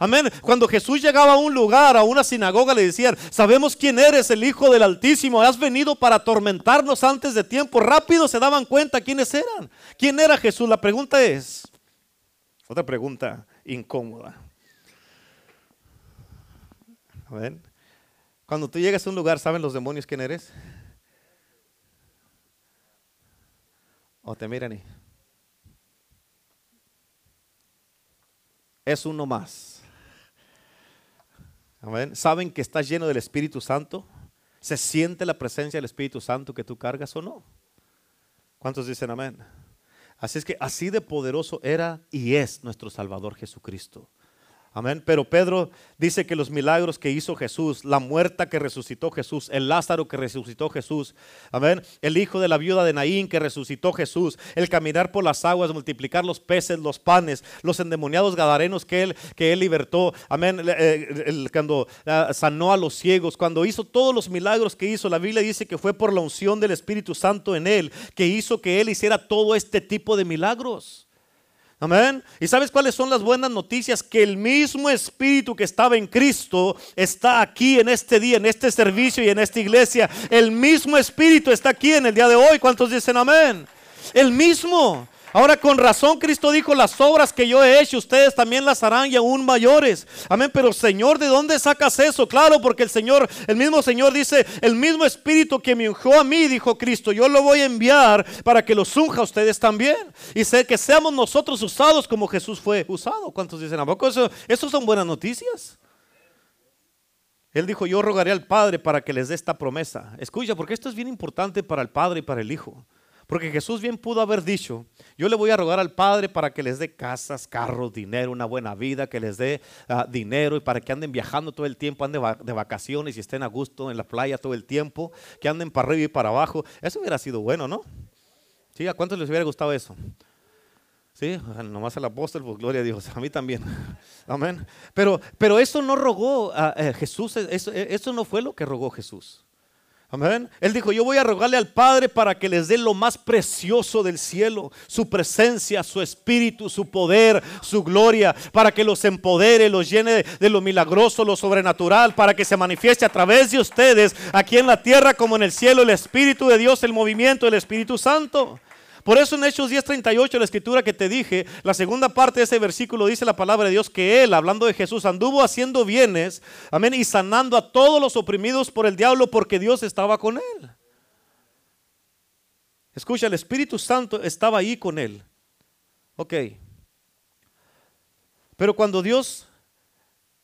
Amén. Cuando Jesús llegaba a un lugar, a una sinagoga, le decían, sabemos quién eres, el Hijo del Altísimo. Has venido para atormentarnos antes de tiempo. Rápido se daban cuenta quiénes eran. ¿Quién era Jesús? La pregunta es, otra pregunta incómoda. Cuando tú llegas a un lugar, ¿saben los demonios quién eres? O te miran y... Es uno más. ¿Saben que estás lleno del Espíritu Santo? ¿Se siente la presencia del Espíritu Santo que tú cargas o no? ¿Cuántos dicen amén? Así es que así de poderoso era y es nuestro Salvador Jesucristo. Amén. Pero Pedro dice que los milagros que hizo Jesús, la muerta que resucitó Jesús, el Lázaro que resucitó Jesús, amén. El hijo de la viuda de Naín que resucitó Jesús, el caminar por las aguas, multiplicar los peces, los panes, los endemoniados gadarenos que él, que él libertó, amén. Eh, cuando ah, sanó a los ciegos, cuando hizo todos los milagros que hizo, la Biblia dice que fue por la unción del Espíritu Santo en él que hizo que él hiciera todo este tipo de milagros. Amén. ¿Y sabes cuáles son las buenas noticias? Que el mismo Espíritu que estaba en Cristo está aquí en este día, en este servicio y en esta iglesia. El mismo Espíritu está aquí en el día de hoy. ¿Cuántos dicen amén? El mismo. Ahora con razón Cristo dijo, las obras que yo he hecho, ustedes también las harán y aún mayores. Amén, pero Señor, ¿de dónde sacas eso? Claro, porque el Señor, el mismo Señor dice, el mismo Espíritu que me ungió a mí, dijo Cristo, yo lo voy a enviar para que los unja a ustedes también. Y sé que seamos nosotros usados como Jesús fue usado. ¿Cuántos dicen, a poco eso, eso son buenas noticias? Él dijo, yo rogaré al Padre para que les dé esta promesa. Escucha, porque esto es bien importante para el Padre y para el Hijo. Porque Jesús bien pudo haber dicho, yo le voy a rogar al Padre para que les dé casas, carros, dinero, una buena vida, que les dé ah, dinero y para que anden viajando todo el tiempo, anden de vacaciones y estén a gusto en la playa todo el tiempo, que anden para arriba y para abajo. Eso hubiera sido bueno, ¿no? ¿Sí? ¿A cuántos les hubiera gustado eso? Sí, nomás al apóstol, pues gloria a Dios, a mí también. Amén. Pero, pero eso no rogó a eh, Jesús, eso no fue lo que rogó Jesús. Amén. Él dijo, yo voy a rogarle al Padre para que les dé lo más precioso del cielo, su presencia, su espíritu, su poder, su gloria, para que los empodere, los llene de lo milagroso, lo sobrenatural, para que se manifieste a través de ustedes, aquí en la tierra como en el cielo, el Espíritu de Dios, el movimiento del Espíritu Santo. Por eso en Hechos 10:38, la escritura que te dije, la segunda parte de ese versículo dice la palabra de Dios que él, hablando de Jesús, anduvo haciendo bienes, amén, y sanando a todos los oprimidos por el diablo porque Dios estaba con él. Escucha, el Espíritu Santo estaba ahí con él. Ok. Pero cuando Dios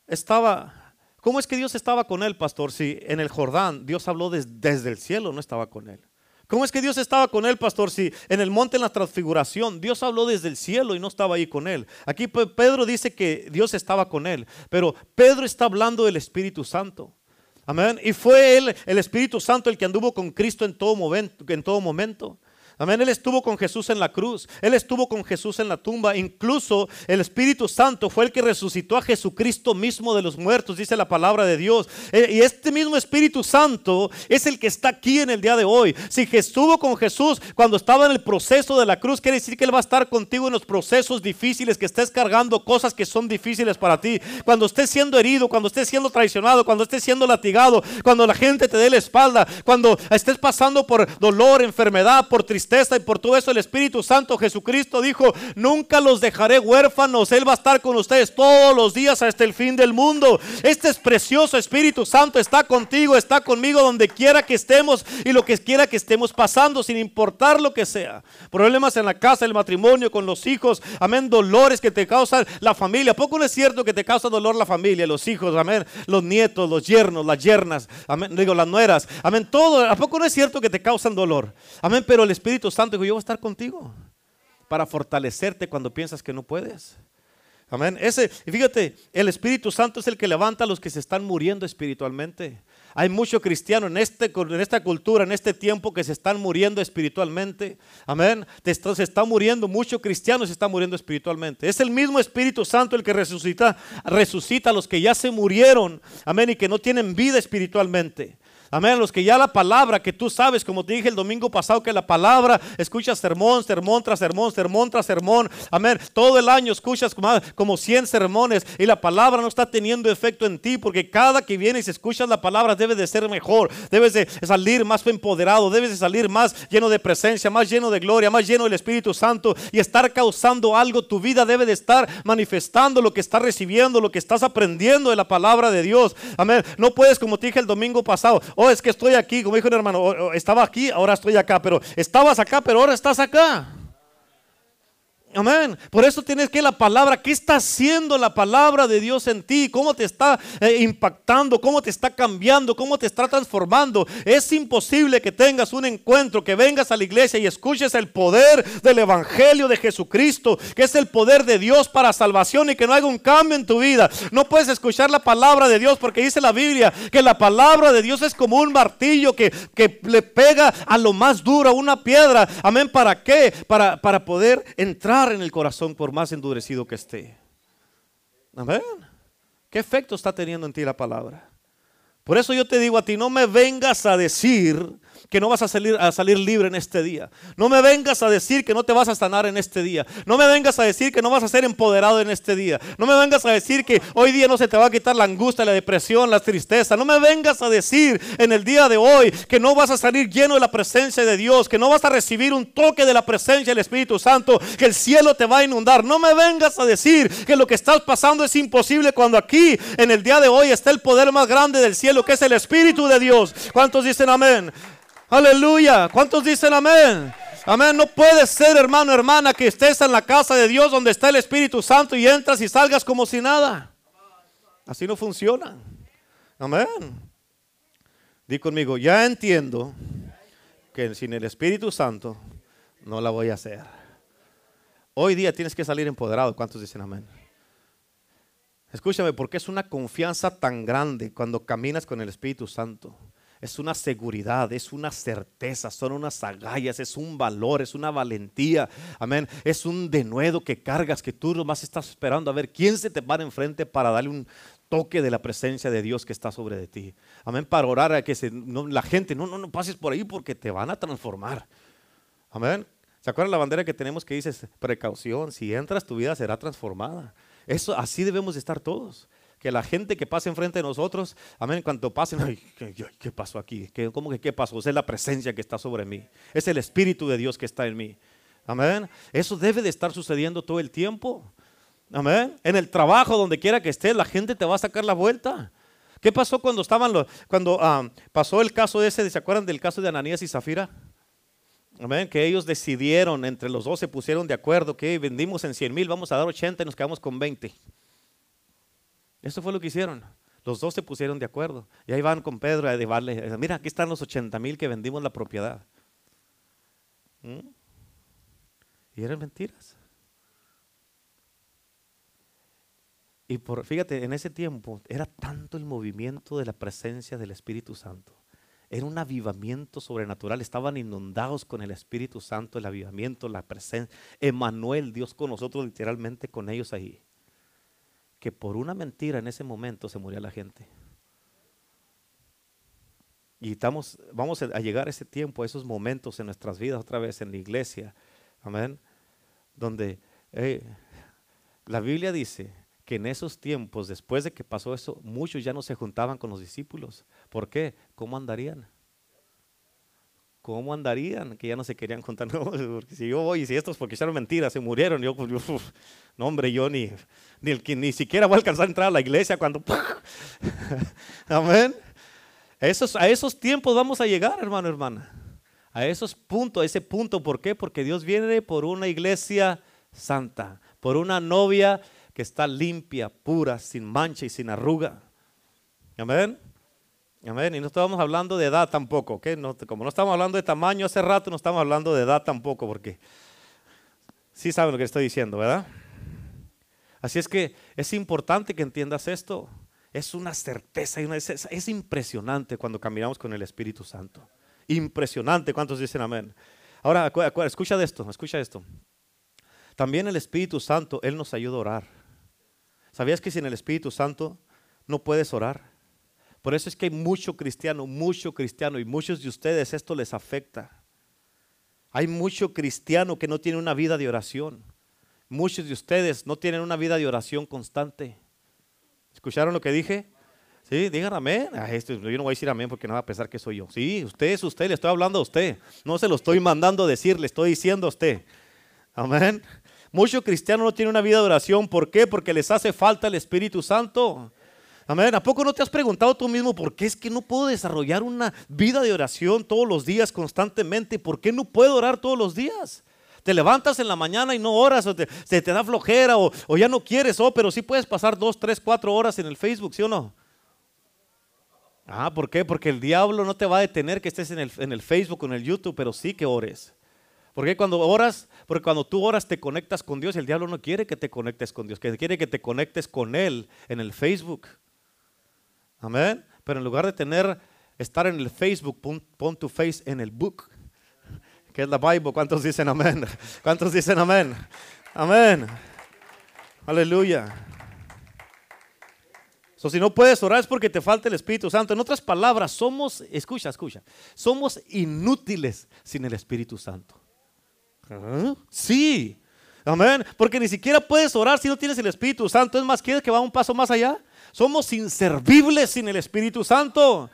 estaba, ¿cómo es que Dios estaba con él, pastor? Si en el Jordán Dios habló desde el cielo, no estaba con él. ¿Cómo es que Dios estaba con él, pastor? Si en el monte en la transfiguración Dios habló desde el cielo y no estaba ahí con él. Aquí Pedro dice que Dios estaba con él, pero Pedro está hablando del Espíritu Santo. Amén. Y fue él, el Espíritu Santo, el que anduvo con Cristo en todo momento. En todo momento. Amén. Él estuvo con Jesús en la cruz. Él estuvo con Jesús en la tumba. Incluso el Espíritu Santo fue el que resucitó a Jesucristo mismo de los muertos, dice la palabra de Dios. Eh, y este mismo Espíritu Santo es el que está aquí en el día de hoy. Si estuvo con Jesús cuando estaba en el proceso de la cruz, quiere decir que Él va a estar contigo en los procesos difíciles, que estés cargando cosas que son difíciles para ti. Cuando estés siendo herido, cuando estés siendo traicionado, cuando estés siendo latigado, cuando la gente te dé la espalda, cuando estés pasando por dolor, enfermedad, por tristeza tristeza y por todo eso el Espíritu Santo Jesucristo dijo, nunca los dejaré huérfanos, Él va a estar con ustedes todos los días hasta el fin del mundo. Este es precioso Espíritu Santo está contigo, está conmigo donde quiera que estemos y lo que quiera que estemos pasando, sin importar lo que sea. Problemas en la casa, el matrimonio, con los hijos, amén, dolores que te causan la familia. poco no es cierto que te causa dolor la familia, los hijos, amén, los nietos, los yernos, las yernas, amén, digo, las nueras, amén, todo. ¿A poco no es cierto que te causan dolor? Amén, pero el Espíritu Santo dijo, yo voy a estar contigo para fortalecerte cuando piensas que no puedes. Amén. Ese, y fíjate, el Espíritu Santo es el que levanta a los que se están muriendo espiritualmente. Hay mucho cristiano en, este, en esta cultura, en este tiempo, que se están muriendo espiritualmente. Amén. Se está muriendo, muchos cristianos se están muriendo espiritualmente. Es el mismo Espíritu Santo el que resucita, resucita a los que ya se murieron. Amén. Y que no tienen vida espiritualmente. Amén. Los que ya la palabra que tú sabes, como te dije el domingo pasado, que la palabra escuchas sermón, sermón tras sermón, sermón tras sermón. Amén. Todo el año escuchas como 100 sermones y la palabra no está teniendo efecto en ti porque cada que vienes y escuchas la palabra debe de ser mejor. Debes de salir más empoderado, debes de salir más lleno de presencia, más lleno de gloria, más lleno del Espíritu Santo y estar causando algo. Tu vida debe de estar manifestando lo que estás recibiendo, lo que estás aprendiendo de la palabra de Dios. Amén. No puedes, como te dije el domingo pasado, Oh, es que estoy aquí, como dijo un hermano, estaba aquí, ahora estoy acá, pero estabas acá, pero ahora estás acá. Amén. Por eso tienes que la palabra, ¿qué está haciendo la palabra de Dios en ti? ¿Cómo te está eh, impactando? ¿Cómo te está cambiando? ¿Cómo te está transformando? Es imposible que tengas un encuentro, que vengas a la iglesia y escuches el poder del Evangelio de Jesucristo, que es el poder de Dios para salvación y que no haga un cambio en tu vida. No puedes escuchar la palabra de Dios porque dice la Biblia que la palabra de Dios es como un martillo que, que le pega a lo más duro, a una piedra. Amén. ¿Para qué? Para, para poder entrar en el corazón por más endurecido que esté. Amén. ¿Qué efecto está teniendo en ti la palabra? Por eso yo te digo a ti, no me vengas a decir que no vas a salir, a salir libre en este día. No me vengas a decir que no te vas a sanar en este día. No me vengas a decir que no vas a ser empoderado en este día. No me vengas a decir que hoy día no se te va a quitar la angustia, la depresión, la tristeza. No me vengas a decir en el día de hoy que no vas a salir lleno de la presencia de Dios, que no vas a recibir un toque de la presencia del Espíritu Santo, que el cielo te va a inundar. No me vengas a decir que lo que estás pasando es imposible cuando aquí en el día de hoy está el poder más grande del cielo, que es el Espíritu de Dios. ¿Cuántos dicen amén? Aleluya. ¿Cuántos dicen amén? Amén. No puede ser, hermano, hermana, que estés en la casa de Dios donde está el Espíritu Santo y entras y salgas como si nada. Así no funciona. Amén. Di conmigo, ya entiendo que sin el Espíritu Santo no la voy a hacer. Hoy día tienes que salir empoderado. ¿Cuántos dicen amén? Escúchame, porque es una confianza tan grande cuando caminas con el Espíritu Santo es una seguridad, es una certeza, son unas agallas, es un valor, es una valentía. Amén. Es un denuedo que cargas que tú nomás estás esperando a ver quién se te para enfrente para darle un toque de la presencia de Dios que está sobre de ti. Amén. Para orar a que la gente, no, no, no pases por ahí porque te van a transformar. Amén. ¿Se acuerdan la bandera que tenemos que dice precaución? Si entras, tu vida será transformada. Eso así debemos de estar todos que la gente que pase enfrente de nosotros, amén, cuando pasen, ay, ¿qué, pasó aquí? ¿Qué, ¿Cómo que qué pasó? Es la presencia que está sobre mí. Es el Espíritu de Dios que está en mí. Amén. Eso debe de estar sucediendo todo el tiempo. Amén. En el trabajo, donde quiera que estés, la gente te va a sacar la vuelta. ¿Qué pasó cuando estaban los, cuando ah, pasó el caso ese, ¿se acuerdan del caso de Ananías y Zafira? Amén, que ellos decidieron, entre los dos se pusieron de acuerdo que vendimos en 100 mil, vamos a dar 80 y nos quedamos con 20. Eso fue lo que hicieron. Los dos se pusieron de acuerdo. Y ahí van con Pedro a llevarle, mira, aquí están los 80 mil que vendimos la propiedad. ¿Mm? Y eran mentiras. Y por, fíjate, en ese tiempo era tanto el movimiento de la presencia del Espíritu Santo. Era un avivamiento sobrenatural. Estaban inundados con el Espíritu Santo, el avivamiento, la presencia. Emanuel, Dios con nosotros, literalmente con ellos ahí que por una mentira en ese momento se murió la gente. Y estamos, vamos a llegar a ese tiempo, a esos momentos en nuestras vidas otra vez en la iglesia. Amén. Donde eh, la Biblia dice que en esos tiempos, después de que pasó eso, muchos ya no se juntaban con los discípulos. ¿Por qué? ¿Cómo andarían? ¿Cómo andarían? Que ya no se querían contar. No, porque si yo voy y si estos porque echaron mentiras, se murieron. Yo, pues, yo no, hombre, yo ni, ni, ni siquiera voy a alcanzar a entrar a la iglesia cuando... Amén. Esos, a esos tiempos vamos a llegar, hermano, hermana. A esos puntos, a ese punto. ¿Por qué? Porque Dios viene por una iglesia santa, por una novia que está limpia, pura, sin mancha y sin arruga. Amén. Amén. Y no estamos hablando de edad tampoco, como no estamos hablando de tamaño hace rato, no estamos hablando de edad tampoco, porque sí saben lo que estoy diciendo, ¿verdad? Así es que es importante que entiendas esto. Es una certeza, es, es, impresionante cuando caminamos con el Espíritu Santo. Impresionante, ¿cuántos dicen amén? Ahora, escucha esto, escucha esto. También el Espíritu Santo, Él nos ayuda a orar. ¿Sabías que sin el Espíritu Santo no puedes orar? Por eso es que hay mucho cristiano, mucho cristiano, y muchos de ustedes esto les afecta. Hay mucho cristiano que no tiene una vida de oración. Muchos de ustedes no tienen una vida de oración constante. ¿Escucharon lo que dije? Sí, digan amén. esto, yo no voy a decir amén porque no va a pensar que soy yo. Sí, usted es usted, le estoy hablando a usted. No se lo estoy mandando decir, le estoy diciendo a usted. Amén. Muchos cristianos no tienen una vida de oración. ¿Por qué? Porque les hace falta el Espíritu Santo. Amén. ¿A poco no te has preguntado tú mismo por qué es que no puedo desarrollar una vida de oración todos los días constantemente? ¿Por qué no puedo orar todos los días? Te levantas en la mañana y no oras, o te, se te da flojera, o, ya no quieres, oh, pero sí puedes pasar dos, tres, cuatro horas en el Facebook, ¿sí o no? Ah, ¿por qué? Porque el diablo no te va a detener que estés en el, Facebook o en el YouTube, pero sí que ores. Porque cuando oras, porque cuando tú oras te conectas con Dios, el diablo no quiere que te conectes con Dios, que quiere que te conectes con Él en el Facebook. Amén. Pero en lugar de tener, estar en el Facebook, pon, tu face en el book, que es la Bible. ¿Cuántos dicen amén? ¿Cuántos dicen amén? Amén. Aleluya. So, si no puedes orar es porque te falta el Espíritu Santo. En otras palabras, somos, escucha, escucha, somos inútiles sin el Espíritu Santo. ¿Ah? Sí. Amén. Porque ni siquiera puedes orar si no tienes el Espíritu Santo. Es más, ¿quieres que va un paso más allá? Somos inservibles sin el Espíritu Santo.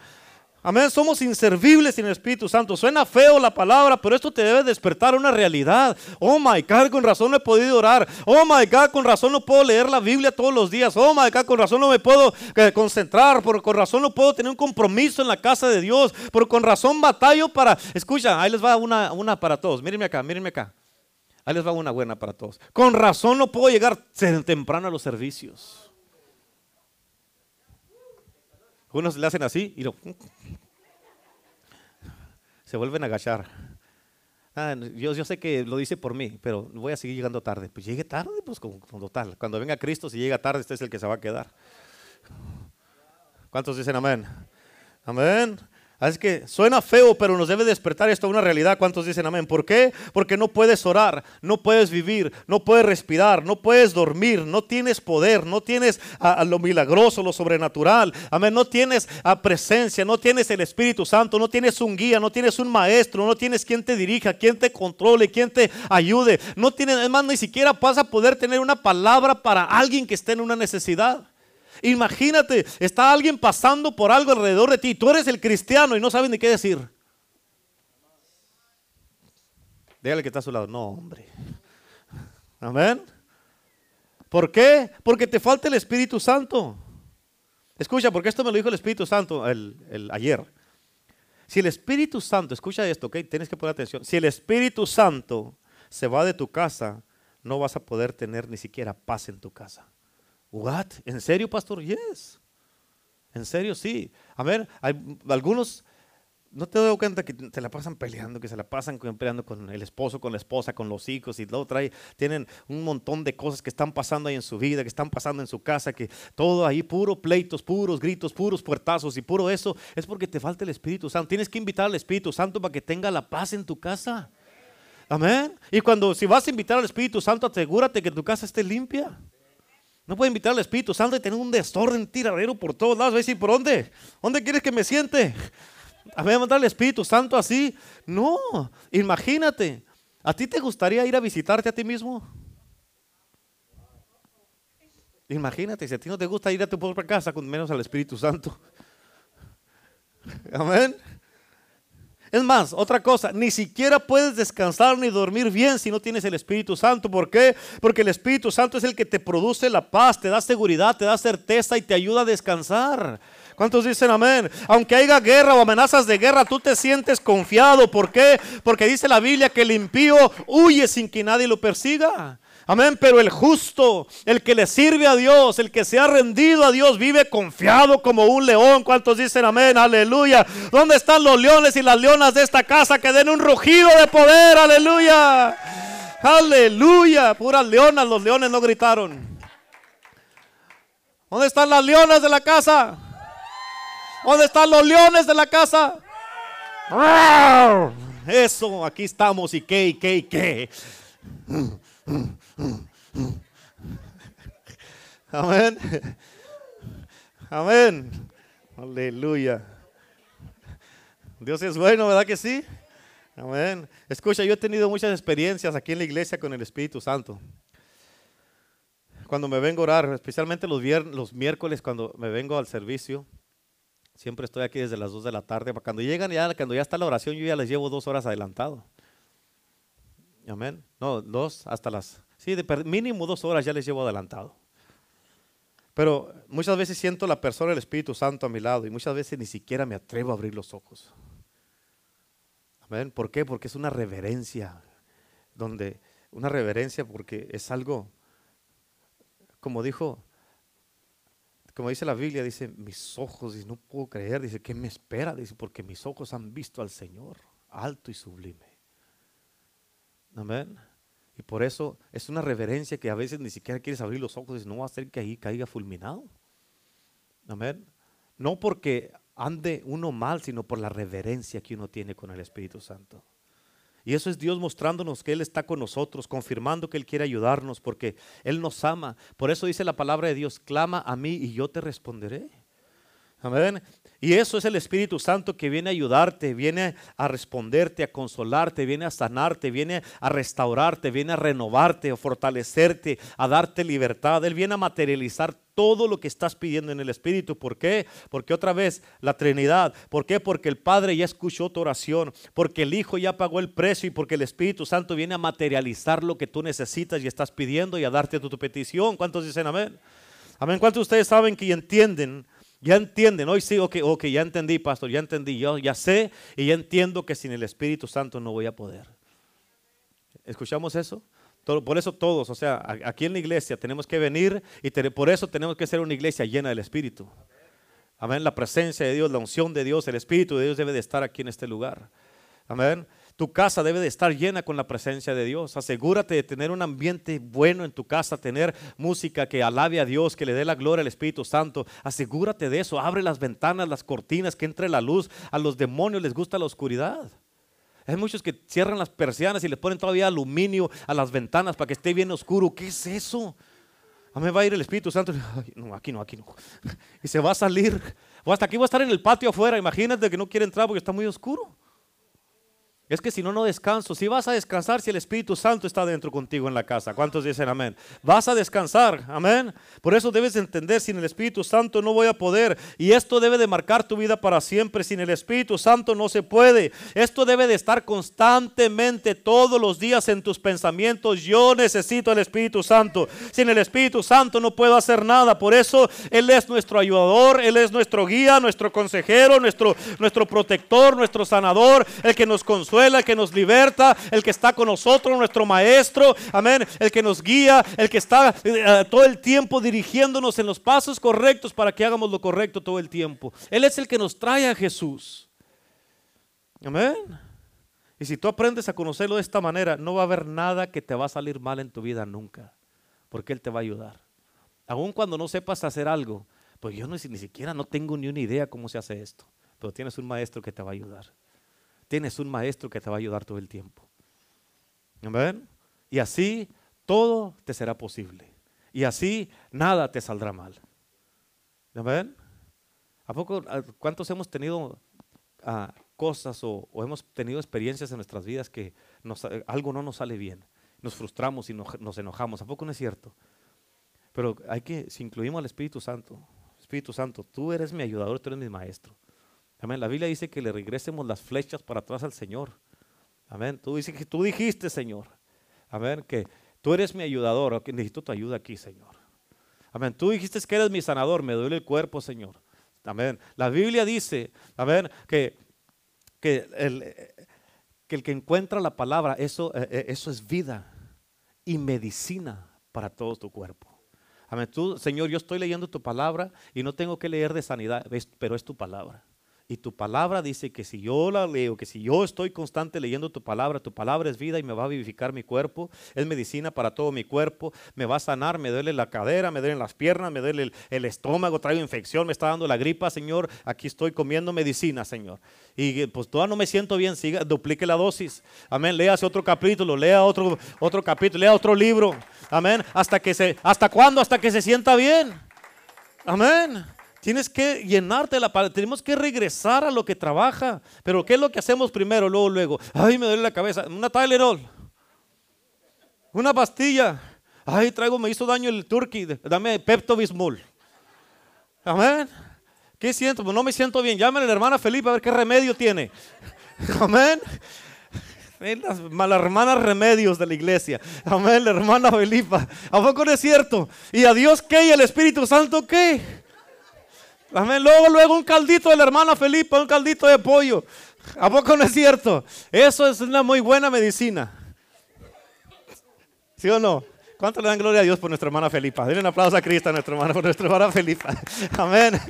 Amén, somos inservibles sin el Espíritu Santo. Suena feo la palabra, pero esto te debe despertar una realidad. Oh my God, con razón no he podido orar. Oh my God, con razón no puedo leer la Biblia todos los días. Oh my God, con razón no me puedo eh, concentrar. Por, con razón no puedo tener un compromiso en la casa de Dios. Por con razón batallo para. Escucha, ahí les va una, una para todos. Mírenme acá, mírenme acá. Ahí les va una buena para todos. Con razón no puedo llegar temprano a los servicios. Unos le hacen así y lo, se vuelven a agachar. Ah, yo, sé que lo dice por mí, pero voy a seguir llegando tarde. Pues llegue tarde, pues como, total. Cuando venga Cristo, si llega tarde, este es el que se va a quedar. ¿Cuántos dicen amén? Amén. Así que suena feo, pero nos debe despertar esto a una realidad. ¿Cuántos dicen amén? ¿Por qué? Porque no puedes orar, no puedes vivir, no puedes respirar, no puedes dormir, no tienes poder, no tienes a, lo milagroso, lo sobrenatural. Amén. No tienes a presencia, no tienes el Espíritu Santo, no tienes un guía, no tienes un maestro, no tienes quien te dirija, quien te controle, quien te ayude. No tienes, además, ni siquiera vas a poder tener una palabra para alguien que esté en una necesidad. Imagínate, está alguien pasando por algo alrededor de ti. Tú eres el cristiano y no sabes ni qué decir. Dígale que está a su lado. No, hombre. Amén. ¿Por qué? Porque te falta el Espíritu Santo. Escucha, porque esto me lo dijo el Espíritu Santo el, ayer. Si el Espíritu Santo, escucha esto, ok, tienes que poner atención. Si el Espíritu Santo se va de tu casa, no vas a poder tener ni siquiera paz en tu casa. What? ¿En serio, pastor? Yes. En serio, sí. A ver, hay algunos, no te doy cuenta que se la pasan peleando, que se la pasan peleando con el esposo, con la esposa, con los hijos y luego trae, tienen un montón de cosas que están pasando ahí en su vida, que están pasando en su casa, que todo ahí puro pleitos, puros gritos, puros puertazos y puro eso, es porque te falta el Espíritu Santo. Tienes que invitar al Espíritu Santo para que tenga la paz en tu casa. Amén. Y cuando si vas a invitar al Espíritu Santo, asegúrate que tu casa esté limpia. No puede invitar al Espíritu Santo y tener un desorden tiradero por todos lados. Va a decir, ¿por dónde? ¿Dónde quieres que me siente? ¿A mí mandar al Espíritu Santo así? No, imagínate. ¿A ti te gustaría ir a visitarte a ti mismo? Imagínate, si a ti no te gusta ir a tu propia casa, con menos al Espíritu Santo. Amén. Es más, otra cosa, ni siquiera puedes descansar ni dormir bien si no tienes el Espíritu Santo. ¿Por qué? Porque el Espíritu Santo es el que te produce la paz, te da seguridad, te da certeza y te ayuda a descansar. ¿Cuántos dicen amén? Aunque haya guerra o amenazas de guerra, tú te sientes confiado. ¿Por qué? Porque dice la Biblia que el impío huye sin que nadie lo persiga. Amén, pero el justo, el que le sirve a Dios, el que se ha rendido a Dios, vive confiado como un león. ¿Cuántos dicen amén? Aleluya. ¿Dónde están los leones y las leonas de esta casa que den un rugido de poder? Aleluya. Aleluya. Puras leonas, los leones no gritaron. ¿Dónde están las leonas de la casa? ¿Dónde están los leones de la casa? Eso, aquí estamos y qué, y qué, y qué. Amén. Amén. Aleluya. Dios es bueno, ¿verdad que sí? Amén. Escucha, yo he tenido muchas experiencias aquí en la iglesia con el Espíritu Santo. Cuando me vengo a orar, especialmente los, viernes, los miércoles cuando me vengo al servicio, siempre estoy aquí desde las 2 de la tarde. Cuando llegan ya, cuando ya está la oración, yo ya les llevo dos horas adelantado. Amén. No, dos hasta las Sí, de mínimo dos horas ya les llevo adelantado. Pero muchas veces siento la persona del Espíritu Santo a mi lado y muchas veces ni siquiera me atrevo a abrir los ojos. Amén. ¿Por qué? Porque es una reverencia. Donde, una reverencia porque es algo, como dijo, como dice la Biblia, dice, mis ojos, y no puedo creer, dice, ¿qué me espera? Dice, porque mis ojos han visto al Señor, alto y sublime. Amén. Y por eso es una reverencia que a veces ni siquiera quieres abrir los ojos y no va a hacer que ahí caiga fulminado. Amén. No porque ande uno mal, sino por la reverencia que uno tiene con el Espíritu Santo. Y eso es Dios mostrándonos que Él está con nosotros, confirmando que Él quiere ayudarnos, porque Él nos ama. Por eso dice la palabra de Dios, clama a mí y yo te responderé. Amén. Y eso es el Espíritu Santo que viene a ayudarte, viene a responderte, a consolarte, viene a sanarte, viene a restaurarte, viene a renovarte, a fortalecerte, a darte libertad. Él viene a materializar todo lo que estás pidiendo en el Espíritu. ¿Por qué? Porque otra vez la Trinidad. ¿Por qué? Porque el Padre ya escuchó tu oración, porque el Hijo ya pagó el precio y porque el Espíritu Santo viene a materializar lo que tú necesitas y estás pidiendo y a darte tu, tu petición. ¿Cuántos dicen amén? Amén. ¿Cuántos de ustedes saben que entienden? Ya entienden, hoy sí, ok, ok, ya entendí, pastor, ya entendí, yo ya sé y ya entiendo que sin el Espíritu Santo no voy a poder. ¿Escuchamos eso? por eso todos, o sea, aquí en la iglesia tenemos que venir y por eso tenemos que ser una iglesia llena del Espíritu. Amén, la presencia de Dios, la unción de Dios, el Espíritu de Dios debe de estar aquí en este lugar. Amén. Tu casa debe de estar llena con la presencia de Dios. Asegúrate de tener un ambiente bueno en tu casa, tener música que alabe a Dios, que le dé la gloria al Espíritu Santo. Asegúrate de eso. Abre las ventanas, las cortinas, que entre la luz. A los demonios les gusta la oscuridad. Hay muchos que cierran las persianas y le ponen todavía aluminio a las ventanas para que esté bien oscuro. ¿Qué es eso? A mí va a ir el Espíritu Santo. no, aquí no, aquí no. Y se va a salir. O hasta aquí va a estar en el patio afuera. Imagínate que no quiere entrar porque está muy oscuro. Es que si no, no descanso. Si vas a descansar, si el Espíritu Santo está dentro contigo en la casa. ¿Cuántos dicen amén? Vas a descansar, amén. Por eso debes entender, sin el Espíritu Santo no voy a poder. Y esto debe de marcar tu vida para siempre. Sin el Espíritu Santo no se puede. Esto debe de estar constantemente todos los días en tus pensamientos. Yo necesito el Espíritu Santo. Sin el Espíritu Santo no puedo hacer nada. Por eso Él es nuestro ayudador, Él es nuestro guía, nuestro consejero, nuestro, nuestro protector, nuestro sanador, el que nos consuela el que nos liberta, el que está con nosotros, nuestro maestro, amén, el que nos guía, el que está eh, todo el tiempo dirigiéndonos en los pasos correctos para que hagamos lo correcto todo el tiempo. Él es el que nos trae a Jesús. Amén. Y si tú aprendes a conocerlo de esta manera, no va a haber nada que te va a salir mal en tu vida nunca, porque Él te va a ayudar. Aun cuando no sepas hacer algo, pues yo ni siquiera no tengo ni una idea cómo se hace esto, pero tienes un maestro que te va a ayudar. Tienes un maestro que te va a ayudar todo el tiempo. ¿Amén? Y así todo te será posible. Y así nada te saldrá mal. ¿Amén? ¿A poco cuántos hemos tenido ah, cosas o, hemos tenido experiencias en nuestras vidas que algo no nos sale bien? Nos frustramos y nos enojamos. ¿A poco no es cierto? Pero hay que, si incluimos al Espíritu Santo, Espíritu Santo, tú eres mi ayudador, tú eres mi maestro. Amén. La Biblia dice que le regresemos las flechas para atrás al Señor. Amén. Tú, dices que tú dijiste, Señor. Amén. Que tú eres mi ayudador. Que necesito tu ayuda aquí, Señor. Amén. Tú dijiste que eres mi sanador. Me duele el cuerpo, Señor. Amén. La Biblia dice, amén, que, que, el, que el que encuentra la palabra, eso, eh, eh, eso es vida y medicina para todo tu cuerpo. Amén. Tú, Señor, yo estoy leyendo tu palabra y no tengo que leer de sanidad, pero es tu palabra. Y tu palabra dice que si yo la leo, que si yo estoy constante leyendo tu palabra, tu palabra es vida y me va a vivificar mi cuerpo, es medicina para todo mi cuerpo, me va a sanar, me duele la cadera, me duelen las piernas, me duele el, estómago, traigo infección, me está dando la gripa, Señor, aquí estoy comiendo medicina, Señor. Y pues todavía no me siento bien, siga, duplique la dosis. Amén, léase otro capítulo, lea otro, otro capítulo, lea otro libro. Amén, hasta que se, ¿hasta cuándo? Hasta que se sienta bien. Amén. Tienes que llenarte la palabra. Tenemos que regresar a lo que trabaja. Pero ¿qué es lo que hacemos primero? Luego, luego. Ay, me duele la cabeza. Una Tylenol. Una pastilla. Ay, traigo, me hizo daño el turkey. Dame Pepto Bismol. Amén. ¿Qué siento? Pues no me siento bien. Llámale a la hermana Felipe a ver qué remedio tiene. Amén. Las, las hermanas remedios de la iglesia. Amén, la hermana Felipa. ¿A poco no es cierto? ¿Y a Dios qué? ¿Y el Espíritu Santo qué? Amén. Luego, luego un caldito de la hermana Felipa, un caldito de pollo. ¿A poco no es cierto? Eso es una muy buena medicina. ¿Sí o no? ¿Cuánto le dan gloria a Dios por nuestra hermana Felipa? Denle un aplauso a Cristo a nuestra hermana, por nuestra hermana Felipa. Amén.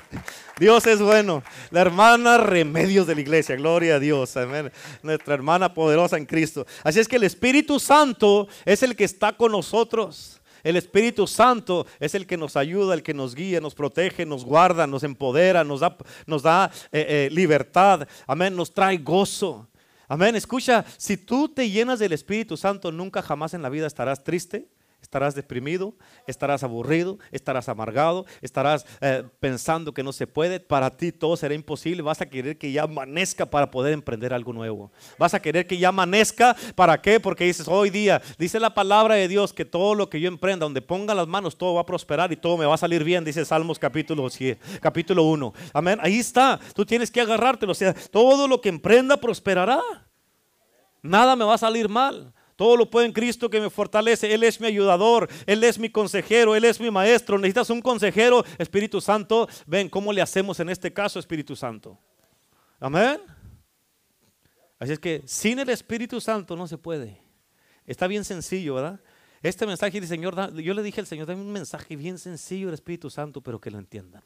Dios es bueno. La hermana remedios de la iglesia. Gloria a Dios. Amén. Nuestra hermana poderosa en Cristo. Así es que el Espíritu Santo es el que está con nosotros. El Espíritu Santo es el que nos ayuda, el que nos guía, nos protege, nos guarda, nos empodera, nos da, nos da eh, eh, libertad. Amén, nos trae gozo. Amén, escucha, si tú te llenas del Espíritu Santo, nunca jamás en la vida estarás triste, Estarás deprimido, estarás aburrido, estarás amargado, estarás eh, pensando que no se puede. Para ti todo será imposible. Vas a querer que ya amanezca para poder emprender algo nuevo. Vas a querer que ya amanezca. ¿Para qué? Porque dices, hoy día, dice la palabra de Dios que todo lo que yo emprenda, donde ponga las manos, todo va a prosperar y todo me va a salir bien, dice Salmos capítulo, capítulo 1. Amén. Ahí está. Tú tienes que agarrártelo. O sea, todo lo que emprenda prosperará. Nada me va a salir mal. Todo lo puedo en Cristo que me fortalece. Él es mi ayudador, Él es mi consejero, Él es mi maestro. Necesitas un consejero, Espíritu Santo. Ven, ¿cómo le hacemos en este caso, Espíritu Santo? Amén. Así es que sin el Espíritu Santo no se puede. Está bien sencillo, ¿verdad? Este mensaje del Señor, yo le dije al Señor, dame un mensaje bien sencillo del Espíritu Santo, pero que lo entiendan.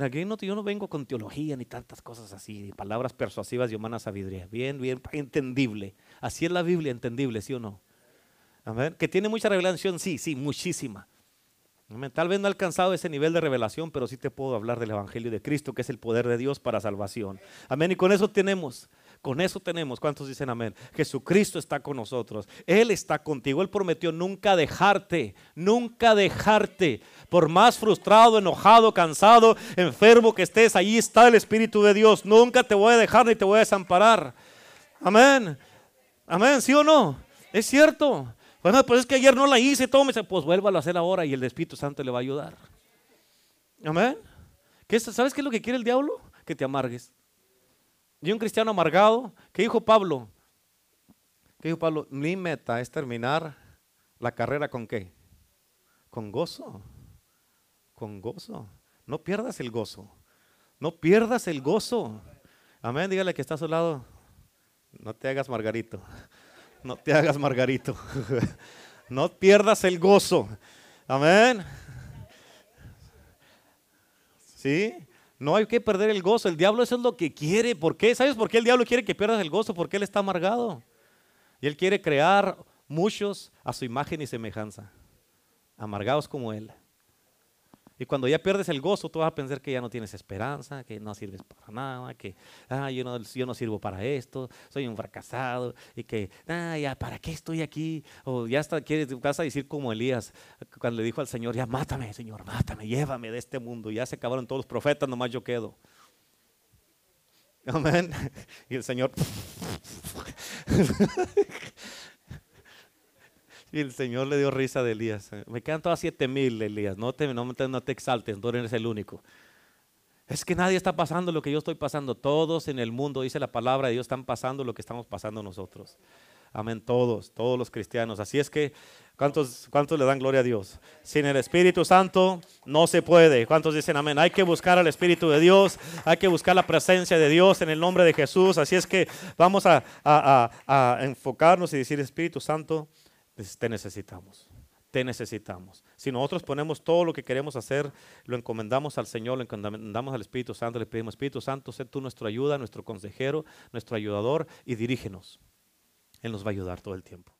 Aquí no, yo no vengo con teología ni tantas cosas así, ni palabras persuasivas y humana sabiduría. Bien, bien, entendible. Así es la Biblia, entendible, ¿sí o no? Amén. Que tiene mucha revelación, sí, sí, muchísima. Tal vez no he alcanzado ese nivel de revelación, pero sí te puedo hablar del Evangelio de Cristo, que es el poder de Dios para salvación. Amén. Y con eso tenemos con eso tenemos, ¿cuántos dicen amén? Jesucristo está con nosotros. Él está contigo. Él prometió nunca dejarte, nunca dejarte. Por más frustrado, enojado, cansado, enfermo que estés, ahí está el Espíritu de Dios. Nunca te voy a dejar ni te voy a desamparar. Amén. Amén, ¿sí o no? Es cierto. Bueno, pues es que ayer no la hice, todo me dice, pues vuélvalo a hacer ahora y el Espíritu Santo le va a ayudar. Amén. ¿Qué, ¿Sabes qué es lo que quiere el diablo? Que te amargues. Y un cristiano amargado, ¿qué dijo Pablo? ¿Qué dijo Pablo? Mi meta es terminar la carrera con qué? Con gozo. Con gozo. No pierdas el gozo. No pierdas el gozo. Amén. Dígale que está a su lado. No te hagas margarito. No te hagas margarito. No pierdas el gozo. Amén. ¿Sí? No hay que perder el gozo. El diablo eso es lo que quiere. ¿Por qué? ¿Sabes por qué el diablo quiere que pierdas el gozo? Porque él está amargado. Y él quiere crear muchos a su imagen y semejanza. Amargados como él. Y cuando ya pierdes el gozo, tú vas a pensar que ya no tienes esperanza, que no sirves para nada, que ah, yo, no, yo no sirvo para esto, soy un fracasado, y que, ah, ya, ¿para qué estoy aquí? O ya está, quieres, vas a decir como Elías, cuando le dijo al Señor, ya mátame, Señor, mátame, llévame de este mundo. Ya se acabaron todos los profetas, nomás yo quedo. Amén. Y el Señor. Y el Señor le dio risa de Elías. Me quedan todas siete mil, Elías. No te, no, te exaltes, no eres el único. Es que nadie está pasando lo que yo estoy pasando. Todos en el mundo, dice la palabra de Dios, están pasando lo que estamos pasando nosotros. Amén, todos, todos los cristianos. Así es que, ¿cuántos, ¿cuántos le dan gloria a Dios? Sin el Espíritu Santo no se puede. ¿Cuántos dicen amén? Hay que buscar al Espíritu de Dios, hay que buscar la presencia de Dios en el nombre de Jesús. Así es que vamos a enfocarnos y decir, Espíritu Santo, te necesitamos te necesitamos. Si nosotros ponemos todo lo que queremos hacer, lo encomendamos al Señor, lo encomendamos al Espíritu Santo, le pedimos, Espíritu Santo, sé tú nuestra ayuda, nuestro consejero, nuestro ayudador y dirígenos. Él nos va a ayudar todo el tiempo.